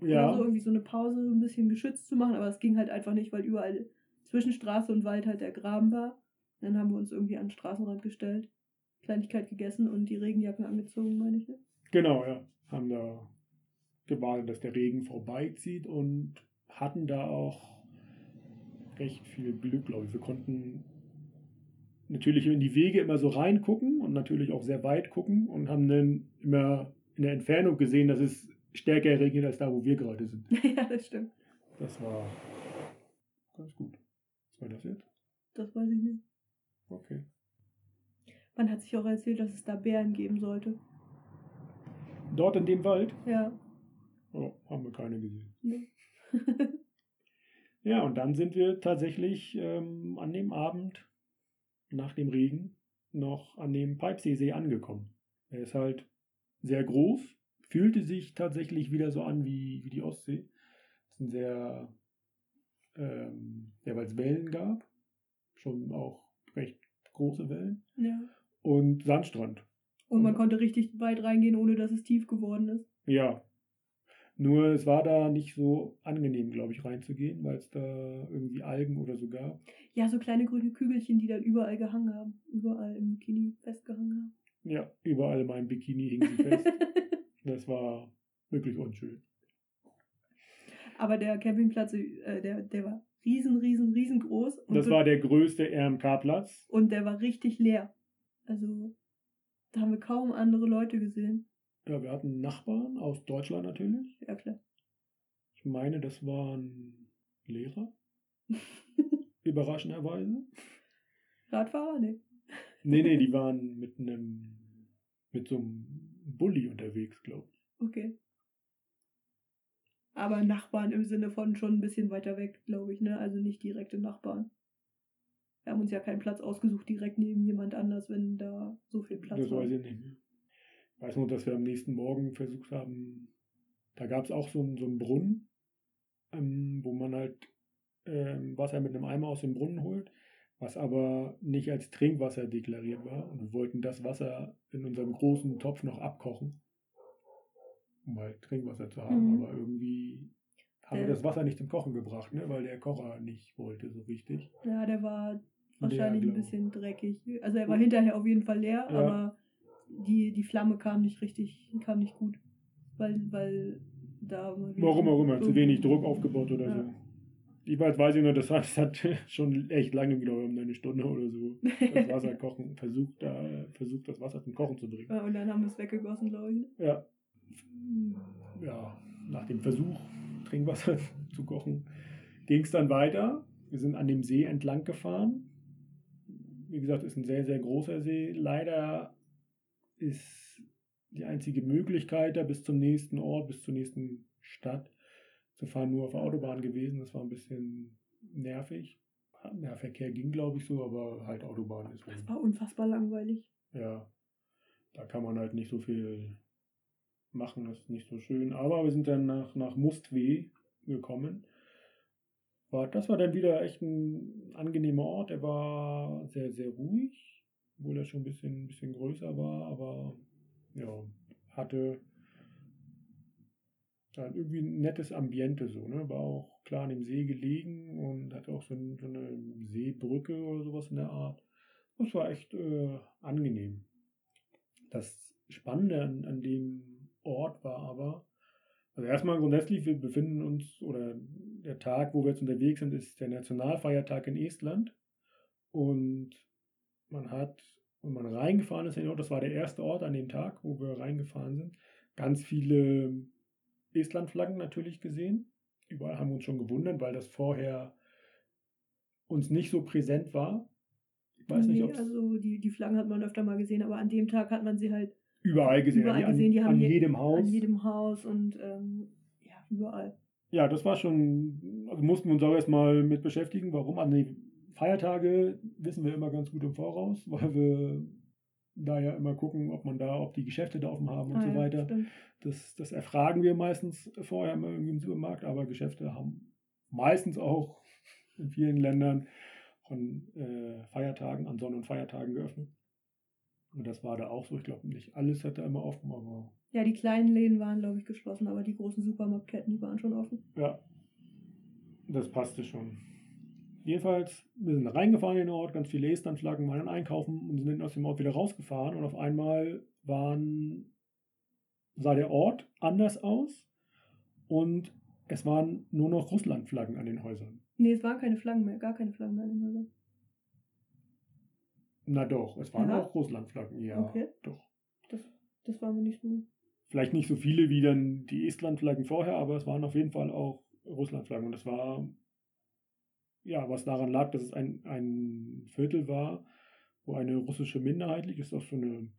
Ja. Oder so irgendwie so eine Pause ein bisschen geschützt zu machen, aber es ging halt einfach nicht, weil überall zwischen Straße und Wald halt der Graben war. Dann haben wir uns irgendwie an den Straßenrand gestellt, Kleinigkeit gegessen und die Regenjacke angezogen, meine ich. Ne? Genau, ja. Haben da gewartet, dass der Regen vorbeizieht und hatten da auch recht viel Glück, glaube ich. Wir konnten natürlich in die Wege immer so reingucken und natürlich auch sehr weit gucken und haben dann immer in der Entfernung gesehen, dass es stärker regnet als da, wo wir gerade sind. *laughs* ja, das stimmt. Das war ganz gut. Was war das jetzt? Das weiß ich nicht. Okay. Man hat sich auch erzählt, dass es da Bären geben sollte. Dort in dem Wald? Ja. Oh, haben wir keine gesehen. Nee. *laughs* ja, und dann sind wir tatsächlich ähm, an dem Abend nach dem Regen noch an dem Peipseesee angekommen. Er ist halt sehr groß, fühlte sich tatsächlich wieder so an wie, wie die Ostsee. Es ist ein sehr, ähm, ja, weil es Wellen gab, schon auch recht große Wellen. Ja. Und Sandstrand. Und man konnte richtig weit reingehen, ohne dass es tief geworden ist. Ja, nur es war da nicht so angenehm, glaube ich, reinzugehen, weil es da irgendwie Algen oder so gab. Ja, so kleine grüne Kügelchen, die dann überall gehangen haben. Überall im Bikini festgehangen haben. Ja, überall in meinem Bikini hing sie fest. *laughs* das war wirklich unschön. Aber der Campingplatz, äh, der, der war riesen, riesen, riesengroß. das war der größte RMK-Platz. Und der war richtig leer. Also, da haben wir kaum andere Leute gesehen. Ja, wir hatten Nachbarn aus Deutschland natürlich. Ja, klar. Ich meine, das waren Lehrer. *laughs* Überraschenderweise. Radfahrer? Nee. Nee, nee, die *laughs* waren mit einem, mit so einem Bulli unterwegs, glaube ich. Okay. Aber Nachbarn im Sinne von schon ein bisschen weiter weg, glaube ich, ne? Also nicht direkte Nachbarn. Wir haben uns ja keinen Platz ausgesucht direkt neben jemand anders, wenn da so viel Platz Das war. weiß ich nicht mehr. Ich weiß nur, dass wir am nächsten Morgen versucht haben, da gab es auch so einen, so einen Brunnen, ähm, wo man halt ähm, Wasser mit einem Eimer aus dem Brunnen holt, was aber nicht als Trinkwasser deklariert war. Und wir wollten das Wasser in unserem großen Topf noch abkochen, um halt Trinkwasser zu haben. Mhm. Aber irgendwie haben wir das Wasser nicht zum Kochen gebracht, ne? weil der Kocher nicht wollte so richtig. Ja, der war Leer, wahrscheinlich ein glaub ich. bisschen dreckig. Also er war hinterher auf jeden Fall leer, Ja. aber die, die Flamme kam nicht richtig, kam nicht gut. Weil, weil da Warum auch immer, zu wenig Druck aufgebaut oder Ja. so. Jedenfalls weiß ich nur, das hat, das *laughs* hat schon echt lange gedauert, haben eine Stunde oder so das Wasser *laughs* kochen, versucht, da, versucht das Wasser zum Kochen zu bringen. Ja, Und dann haben wir es weggegossen, glaube ich. ne? Ja. Ja, nach dem Versuch, Trinkwasser *laughs* zu kochen, ging es dann weiter. Wir sind an dem See entlang gefahren. Wie gesagt, ist ein sehr, sehr großer See. Leider ist die einzige Möglichkeit, da bis zum nächsten Ort, bis zur nächsten Stadt zu fahren, nur auf der Autobahn gewesen. Das war ein bisschen nervig. Ja, Verkehr ging, glaube ich, so, aber halt Autobahn ist Das war unfassbar langweilig. ja, da kann man halt nicht so viel machen, das ist nicht so schön. Aber wir sind dann nach, nach Mustweh gekommen. War, das war dann wieder echt ein angenehmer Ort. Er war sehr, sehr ruhig, obwohl er schon ein bisschen, ein bisschen größer war, aber ja, hatte halt irgendwie ein nettes Ambiente so, ne? War auch klar an dem See gelegen und hatte auch so, ein, so eine Seebrücke oder sowas in der Art. Das war echt äh, angenehm. Das Spannende an, an dem Ort war aber, also erstmal grundsätzlich, wir befinden uns, oder der Tag, wo wir jetzt unterwegs sind, ist der Nationalfeiertag in Estland. Und man hat, wenn man reingefahren ist in den Ort, das war der erste Ort an dem Tag, wo wir reingefahren sind, ganz viele Estland-Flaggen natürlich gesehen. Überall haben wir uns schon gewundert, weil das vorher uns nicht so präsent war. Ich weiß nicht, Nee, ob es also die, die Flaggen hat man öfter mal gesehen, aber an dem Tag hat man sie halt überall gesehen, überall an, gesehen. Die haben an je- jedem Haus. an jedem Haus und ähm, ja, überall. Ja, das war schon, also mussten wir uns auch erstmal mit beschäftigen. Warum? An Feiertage wissen wir immer ganz gut im Voraus, *laughs* weil wir da ja immer gucken, ob man da, ob die Geschäfte da offen haben und Ah, so weiter. stimmt. Das, das erfragen wir meistens vorher immer irgendwie im Supermarkt, aber Geschäfte haben meistens auch *laughs* in vielen Ländern von äh, Feiertagen, an Sonn- und Feiertagen geöffnet. Und das war da auch so. Ich glaube, nicht alles hat da immer offen, aber Ja, die kleinen Läden waren, glaube ich, geschlossen, aber die großen Supermarktketten, die waren schon offen. Ja, das passte schon. Jedenfalls, wir sind reingefahren in den Ort, ganz viele Estland-Flaggen, waren dann einkaufen und sind aus dem Ort wieder rausgefahren und auf einmal waren, sah der Ort anders aus und es waren nur noch Russland-Flaggen an den Häusern. Nee, es waren keine Flaggen mehr, gar keine Flaggen mehr in den Häusern. Na doch, es waren Ja? auch Russland-Flaggen, ja. Okay. Doch. Das war mir nicht so. Vielleicht nicht so viele wie dann die Estland-Flaggen vorher, aber es waren auf jeden Fall auch Russland-Flaggen. Und das war, ja, was daran lag, dass es ein, ein Viertel war, wo eine russische Minderheit liegt. Ist auch so eine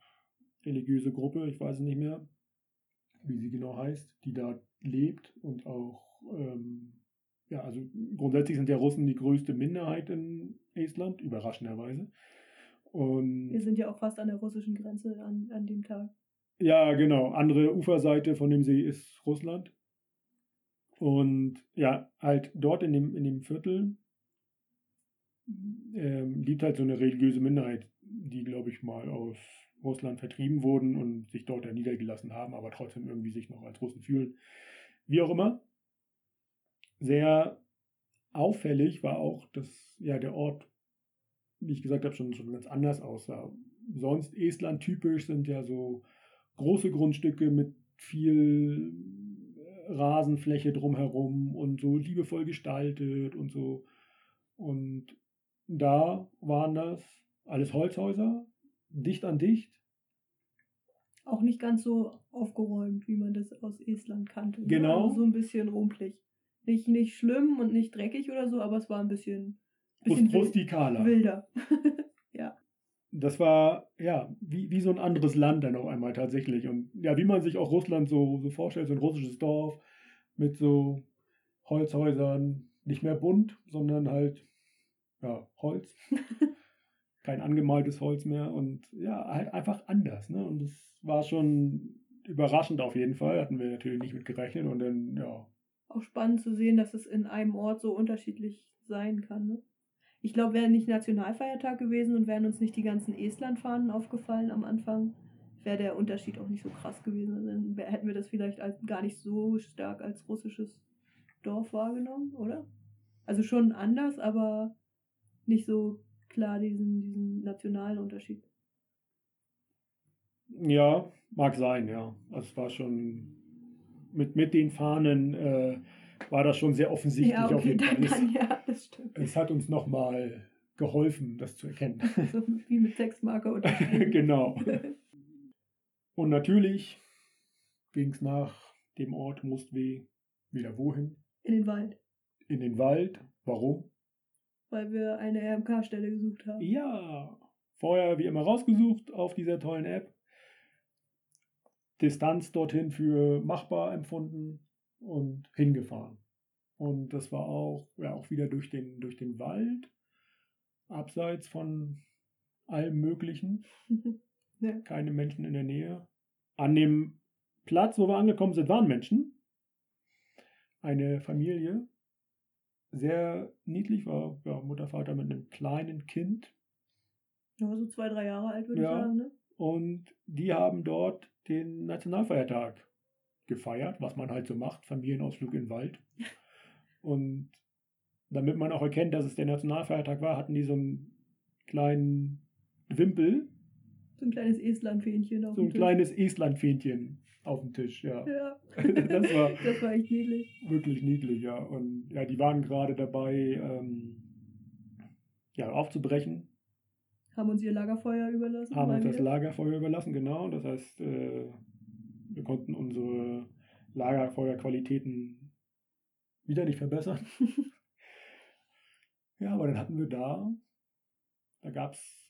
religiöse Gruppe, ich weiß es nicht mehr, wie sie genau heißt, die da lebt und auch, ähm, ja, also grundsätzlich sind ja Russen die größte Minderheit in Estland, überraschenderweise. Und Wir sind ja auch fast an der russischen Grenze an, an dem Tag. ja, genau. Andere Uferseite von dem See ist Russland. Und ja, halt dort in dem, in dem Viertel ähm, lebt halt so eine religiöse Minderheit, die, glaube ich, mal aus Russland vertrieben wurden und sich dort ja niedergelassen haben, aber trotzdem irgendwie sich noch als Russen fühlen. Wie auch immer. Sehr auffällig war auch, dass ja der Ort, wie ich gesagt habe, schon, schon ganz anders aussah. Sonst Estland typisch sind ja so große Grundstücke mit viel Rasenfläche drumherum und so liebevoll gestaltet und so. Und da waren das alles Holzhäuser, dicht an dicht. Auch nicht ganz so aufgeräumt, wie man das aus Estland kannte. ne? Genau. Also so ein bisschen rumpelig. Nicht, nicht schlimm und nicht dreckig oder so, aber es war ein bisschen, bisschen Rust- rustikaler. wilder. *laughs* Das war ja wie, wie so ein anderes Land dann auf einmal tatsächlich. Und ja, wie man sich auch Russland so, so vorstellt, so ein russisches Dorf mit so Holzhäusern, nicht mehr bunt, sondern halt ja, Holz. *laughs* Kein angemaltes Holz mehr und ja, halt einfach anders. Ne? Und es war schon überraschend auf jeden Fall, hatten wir natürlich nicht mit gerechnet und dann, ja, Auch spannend zu sehen, dass es in einem Ort so unterschiedlich sein kann. Ne? Ich glaube, wäre nicht Nationalfeiertag gewesen und wären uns nicht die ganzen Estlandfahnen aufgefallen am Anfang, wäre der Unterschied auch nicht so krass gewesen. Dann wär, hätten wir das vielleicht als, gar nicht so stark als russisches Dorf wahrgenommen, oder? Also schon anders, aber nicht so klar diesen, diesen nationalen Unterschied. Ja, mag sein, ja. Es war schon mit, mit den Fahnen äh, war das schon sehr offensichtlich ja, auf okay, jeden Fall. dann, Es, dann ja, das stimmt. es hat uns nochmal geholfen, das zu erkennen. *laughs* So wie mit Textmarker oder *laughs* genau. *laughs* Und natürlich ging es nach dem Ort Mustweh wieder wohin? In den Wald, In den Wald. Warum? Weil wir eine RMK-Stelle gesucht haben. Ja, vorher wie immer rausgesucht auf dieser tollen App. Distanz dorthin für machbar empfunden und hingefahren. Und das war auch, ja, auch wieder durch den, durch den Wald, abseits von allem Möglichen. *laughs* ja. keine Menschen in der Nähe. An dem Platz, wo wir angekommen sind, waren Menschen. Eine Familie. Sehr niedlich war ja, Mutter, Vater mit einem kleinen Kind. ja, so zwei, drei Jahre alt, würde Ja. ich sagen. Ne? Und die haben dort den Nationalfeiertag gefeiert, was man halt so macht, Familienausflug in den Wald. *laughs* Und damit man auch erkennt, dass es der Nationalfeiertag war, hatten die so einen kleinen Wimpel, So ein kleines Estlandfähnchen auf so ein kleines Estlandfähnchen auf dem Tisch, ja. Ja. *laughs* Das war *laughs* das war echt niedlich. wirklich niedlich, ja. Und ja, die waren gerade dabei, ähm, ja, aufzubrechen, Haben uns ihr Lagerfeuer überlassen. haben uns das. Lagerfeuer überlassen, genau. Das heißt, äh, wir konnten unsere Lagerfeuerqualitäten wieder nicht verbessern. *laughs* ja, aber dann hatten wir da, da gab es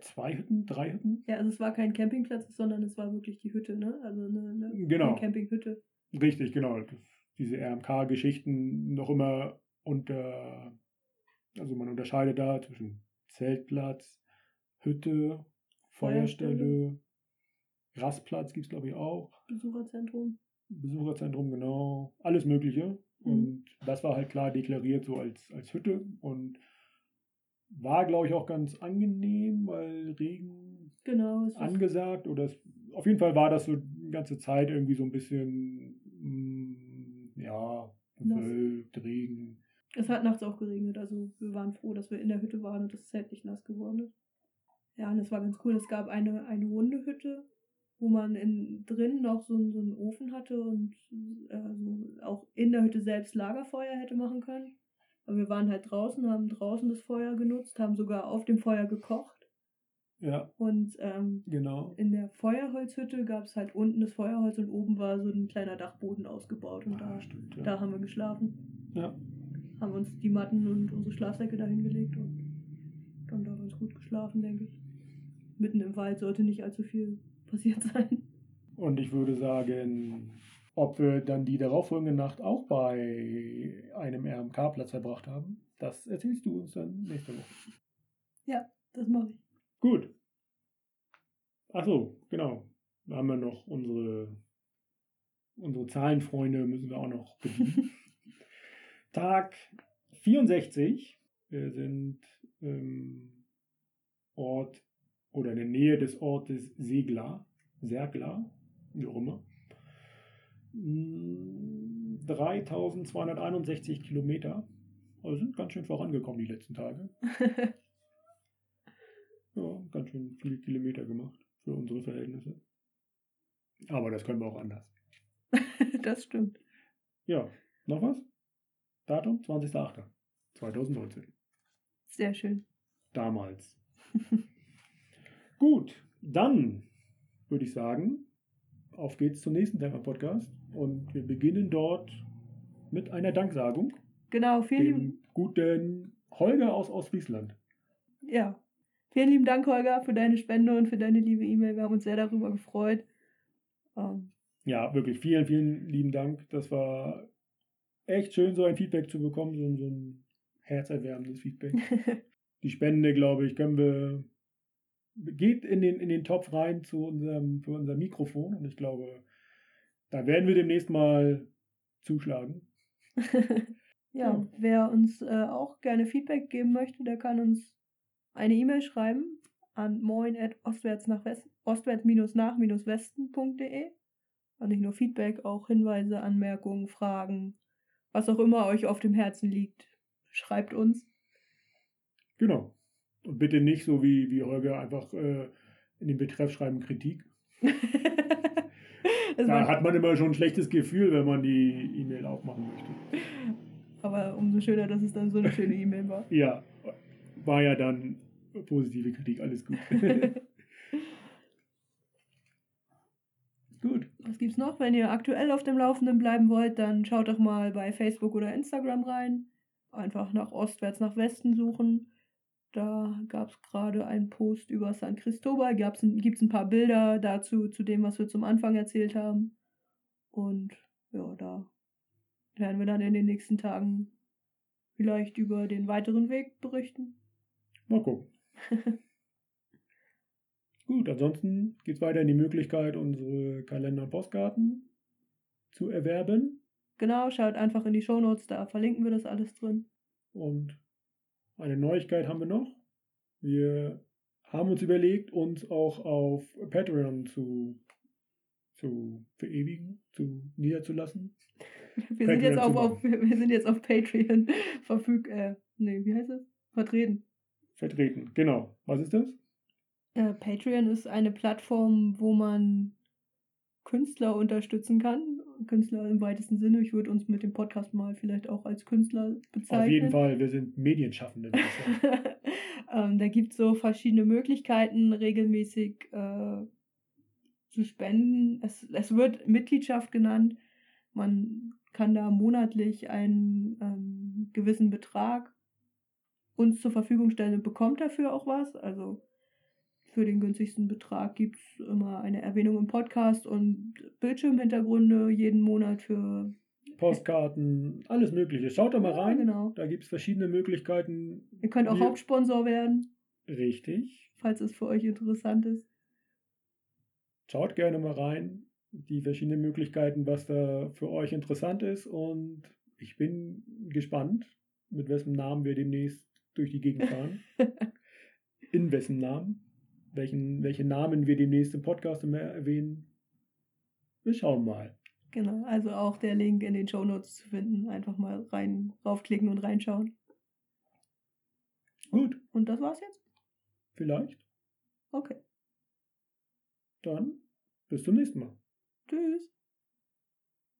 zwei Hütten, drei Hütten. Ja, also es war kein Campingplatz, sondern es war wirklich die Hütte, ne? Also eine, eine, Genau. eine Campinghütte. Richtig, genau. Diese RMK-Geschichten noch immer unter, also man unterscheidet da zwischen Zeltplatz, Hütte, Feuerstelle, Rastplatz gibt es glaube ich auch, Besucherzentrum. Besucherzentrum, genau, alles Mögliche. Mhm. Und das war halt klar deklariert so als, als Hütte und war glaube ich auch ganz angenehm, weil Regen Genau. Angesagt oder es, auf jeden Fall war das so die ganze Zeit irgendwie so ein bisschen mm, ja bewölkt, Regen. es hat nachts auch geregnet, also wir waren froh, dass wir in der Hütte waren und das Zelt nicht nass geworden ist. Ja, und es war ganz cool. Es gab eine, eine runde Hütte, wo man in, drin noch so, einen- so einen Ofen hatte und äh, auch in der Hütte selbst Lagerfeuer hätte machen können. Aber wir waren halt draußen, haben draußen das Feuer genutzt, haben sogar auf dem Feuer gekocht. Ja, Und ähm, genau. in der Feuerholzhütte gab es halt unten das Feuerholz und oben war so ein kleiner Dachboden ausgebaut. Und Ah, da, stimmt, ja. da haben wir geschlafen. ja. Haben uns die Matten und unsere Schlafsäcke da hingelegt und dann da ganz gut geschlafen, denke ich. Mitten im Wald sollte nicht allzu viel passiert *laughs* sein. Und ich würde sagen, ob wir dann die darauffolgende Nacht auch bei einem RMK-Platz verbracht haben, das erzählst du uns dann nächste Woche. Das mache ich. Gut. Ach so, genau. Da haben wir noch unsere, unsere Zahlenfreunde, müssen wir auch noch bedienen. *laughs* Tag 64. Wir sind im Ort oder in der Nähe des Ortes Segla, Sergla, wie auch immer. Mm, 3261 Kilometer. Also sind ganz schön vorangekommen die letzten Tage. *laughs* Ja, ganz schön viele Kilometer gemacht für unsere Verhältnisse. Aber das können wir auch anders. *laughs* das stimmt. Ja, noch was? Datum 20.08.2019. Sehr schön. Damals. *laughs* Gut, dann würde ich sagen, auf geht's zum nächsten Thema Podcast. Und wir beginnen dort mit einer Danksagung. Genau, vielen Dem lieben, guten Holger aus Ostfriesland. ja. Vielen lieben Dank, Holger, für deine Spende und für deine liebe E-Mail. Wir haben uns sehr darüber gefreut. Ähm, Ja, wirklich vielen, vielen lieben Dank. Das war echt schön, so ein Feedback zu bekommen, so, ein- so ein herzerwärmendes Feedback. *laughs* Die Spende, glaube ich, können wir geht in den, in den Topf rein zu unserem, für unser Mikrofon und ich glaube, da werden wir demnächst mal zuschlagen. *laughs* ja, Ja. wer uns äh, auch gerne Feedback geben möchte, der kann uns eine E-Mail schreiben an moin at ostwärts nach West, ostwärts-nach-westen.de. Und nicht nur Feedback, auch Hinweise, Anmerkungen, Fragen, was auch immer euch auf dem Herzen liegt. Schreibt uns. Genau. Und bitte nicht so wie, wie Holger einfach äh, in den Betreff schreiben Kritik. *laughs* Da hat man immer schon ein schlechtes Gefühl, wenn man die E-Mail aufmachen möchte. aber umso schöner, dass es dann so eine schöne E-Mail war. Ja, war ja dann positive Kritik, alles gut. *laughs* gut. Was gibt's noch? Wenn ihr aktuell auf dem Laufenden bleiben wollt, dann schaut doch mal bei Facebook oder Instagram rein. Einfach nach Ostwärts nach Westen suchen. Da gab es gerade einen Post über San Cristobal. Gibt es ein paar Bilder dazu, zu dem, was wir zum Anfang erzählt haben. Und ja, da werden wir dann in den nächsten Tagen vielleicht über den weiteren Weg berichten. Mal gucken. *laughs* Gut, ansonsten geht es weiter in die Möglichkeit, unsere Kalender und Postkarten zu erwerben. Genau, schaut einfach in die Shownotes, da verlinken wir das alles drin. Und eine Neuigkeit haben wir noch. Wir haben uns überlegt, uns auch auf Patreon zu, zu verewigen, zu niederzulassen. *laughs* Wir sind, jetzt auf, auf, *laughs* wir sind jetzt auf Patreon *laughs* verfüg, äh, nee, wie heißt es? Vertreten. Vertreten. Genau. Was ist das? Äh, Patreon ist eine Plattform, wo man Künstler unterstützen kann. Künstler im weitesten Sinne. Ich würde uns mit dem Podcast mal vielleicht auch als Künstler bezeichnen. Auf jeden Fall, wir sind Medienschaffende. *laughs* ähm, da gibt es so verschiedene Möglichkeiten, regelmäßig äh, zu spenden. Es, es wird Mitgliedschaft genannt. Man kann da monatlich einen ähm, gewissen Betrag uns zur Verfügung stellen und bekommt dafür auch was. Also für den günstigsten Betrag gibt es immer eine Erwähnung im Podcast und Bildschirmhintergründe jeden Monat für Postkarten, alles Mögliche. Schaut da mal Ja, rein. genau. Da gibt es verschiedene Möglichkeiten. Ihr könnt auch Wir- Hauptsponsor werden, Richtig. falls es für euch interessant ist. Schaut gerne mal rein. Die verschiedenen Möglichkeiten, was da für euch interessant ist. Und ich bin gespannt, mit wessen Namen wir demnächst durch die Gegend fahren. *laughs* In wessen Namen. Welchen, welche Namen wir demnächst im Podcast immer erwähnen. Wir schauen mal. Genau, also auch der Link in den Shownotes zu finden. Einfach mal rein, raufklicken und reinschauen. Gut, Und das war's jetzt? vielleicht. Okay. Dann bis zum nächsten Mal. Tschüss.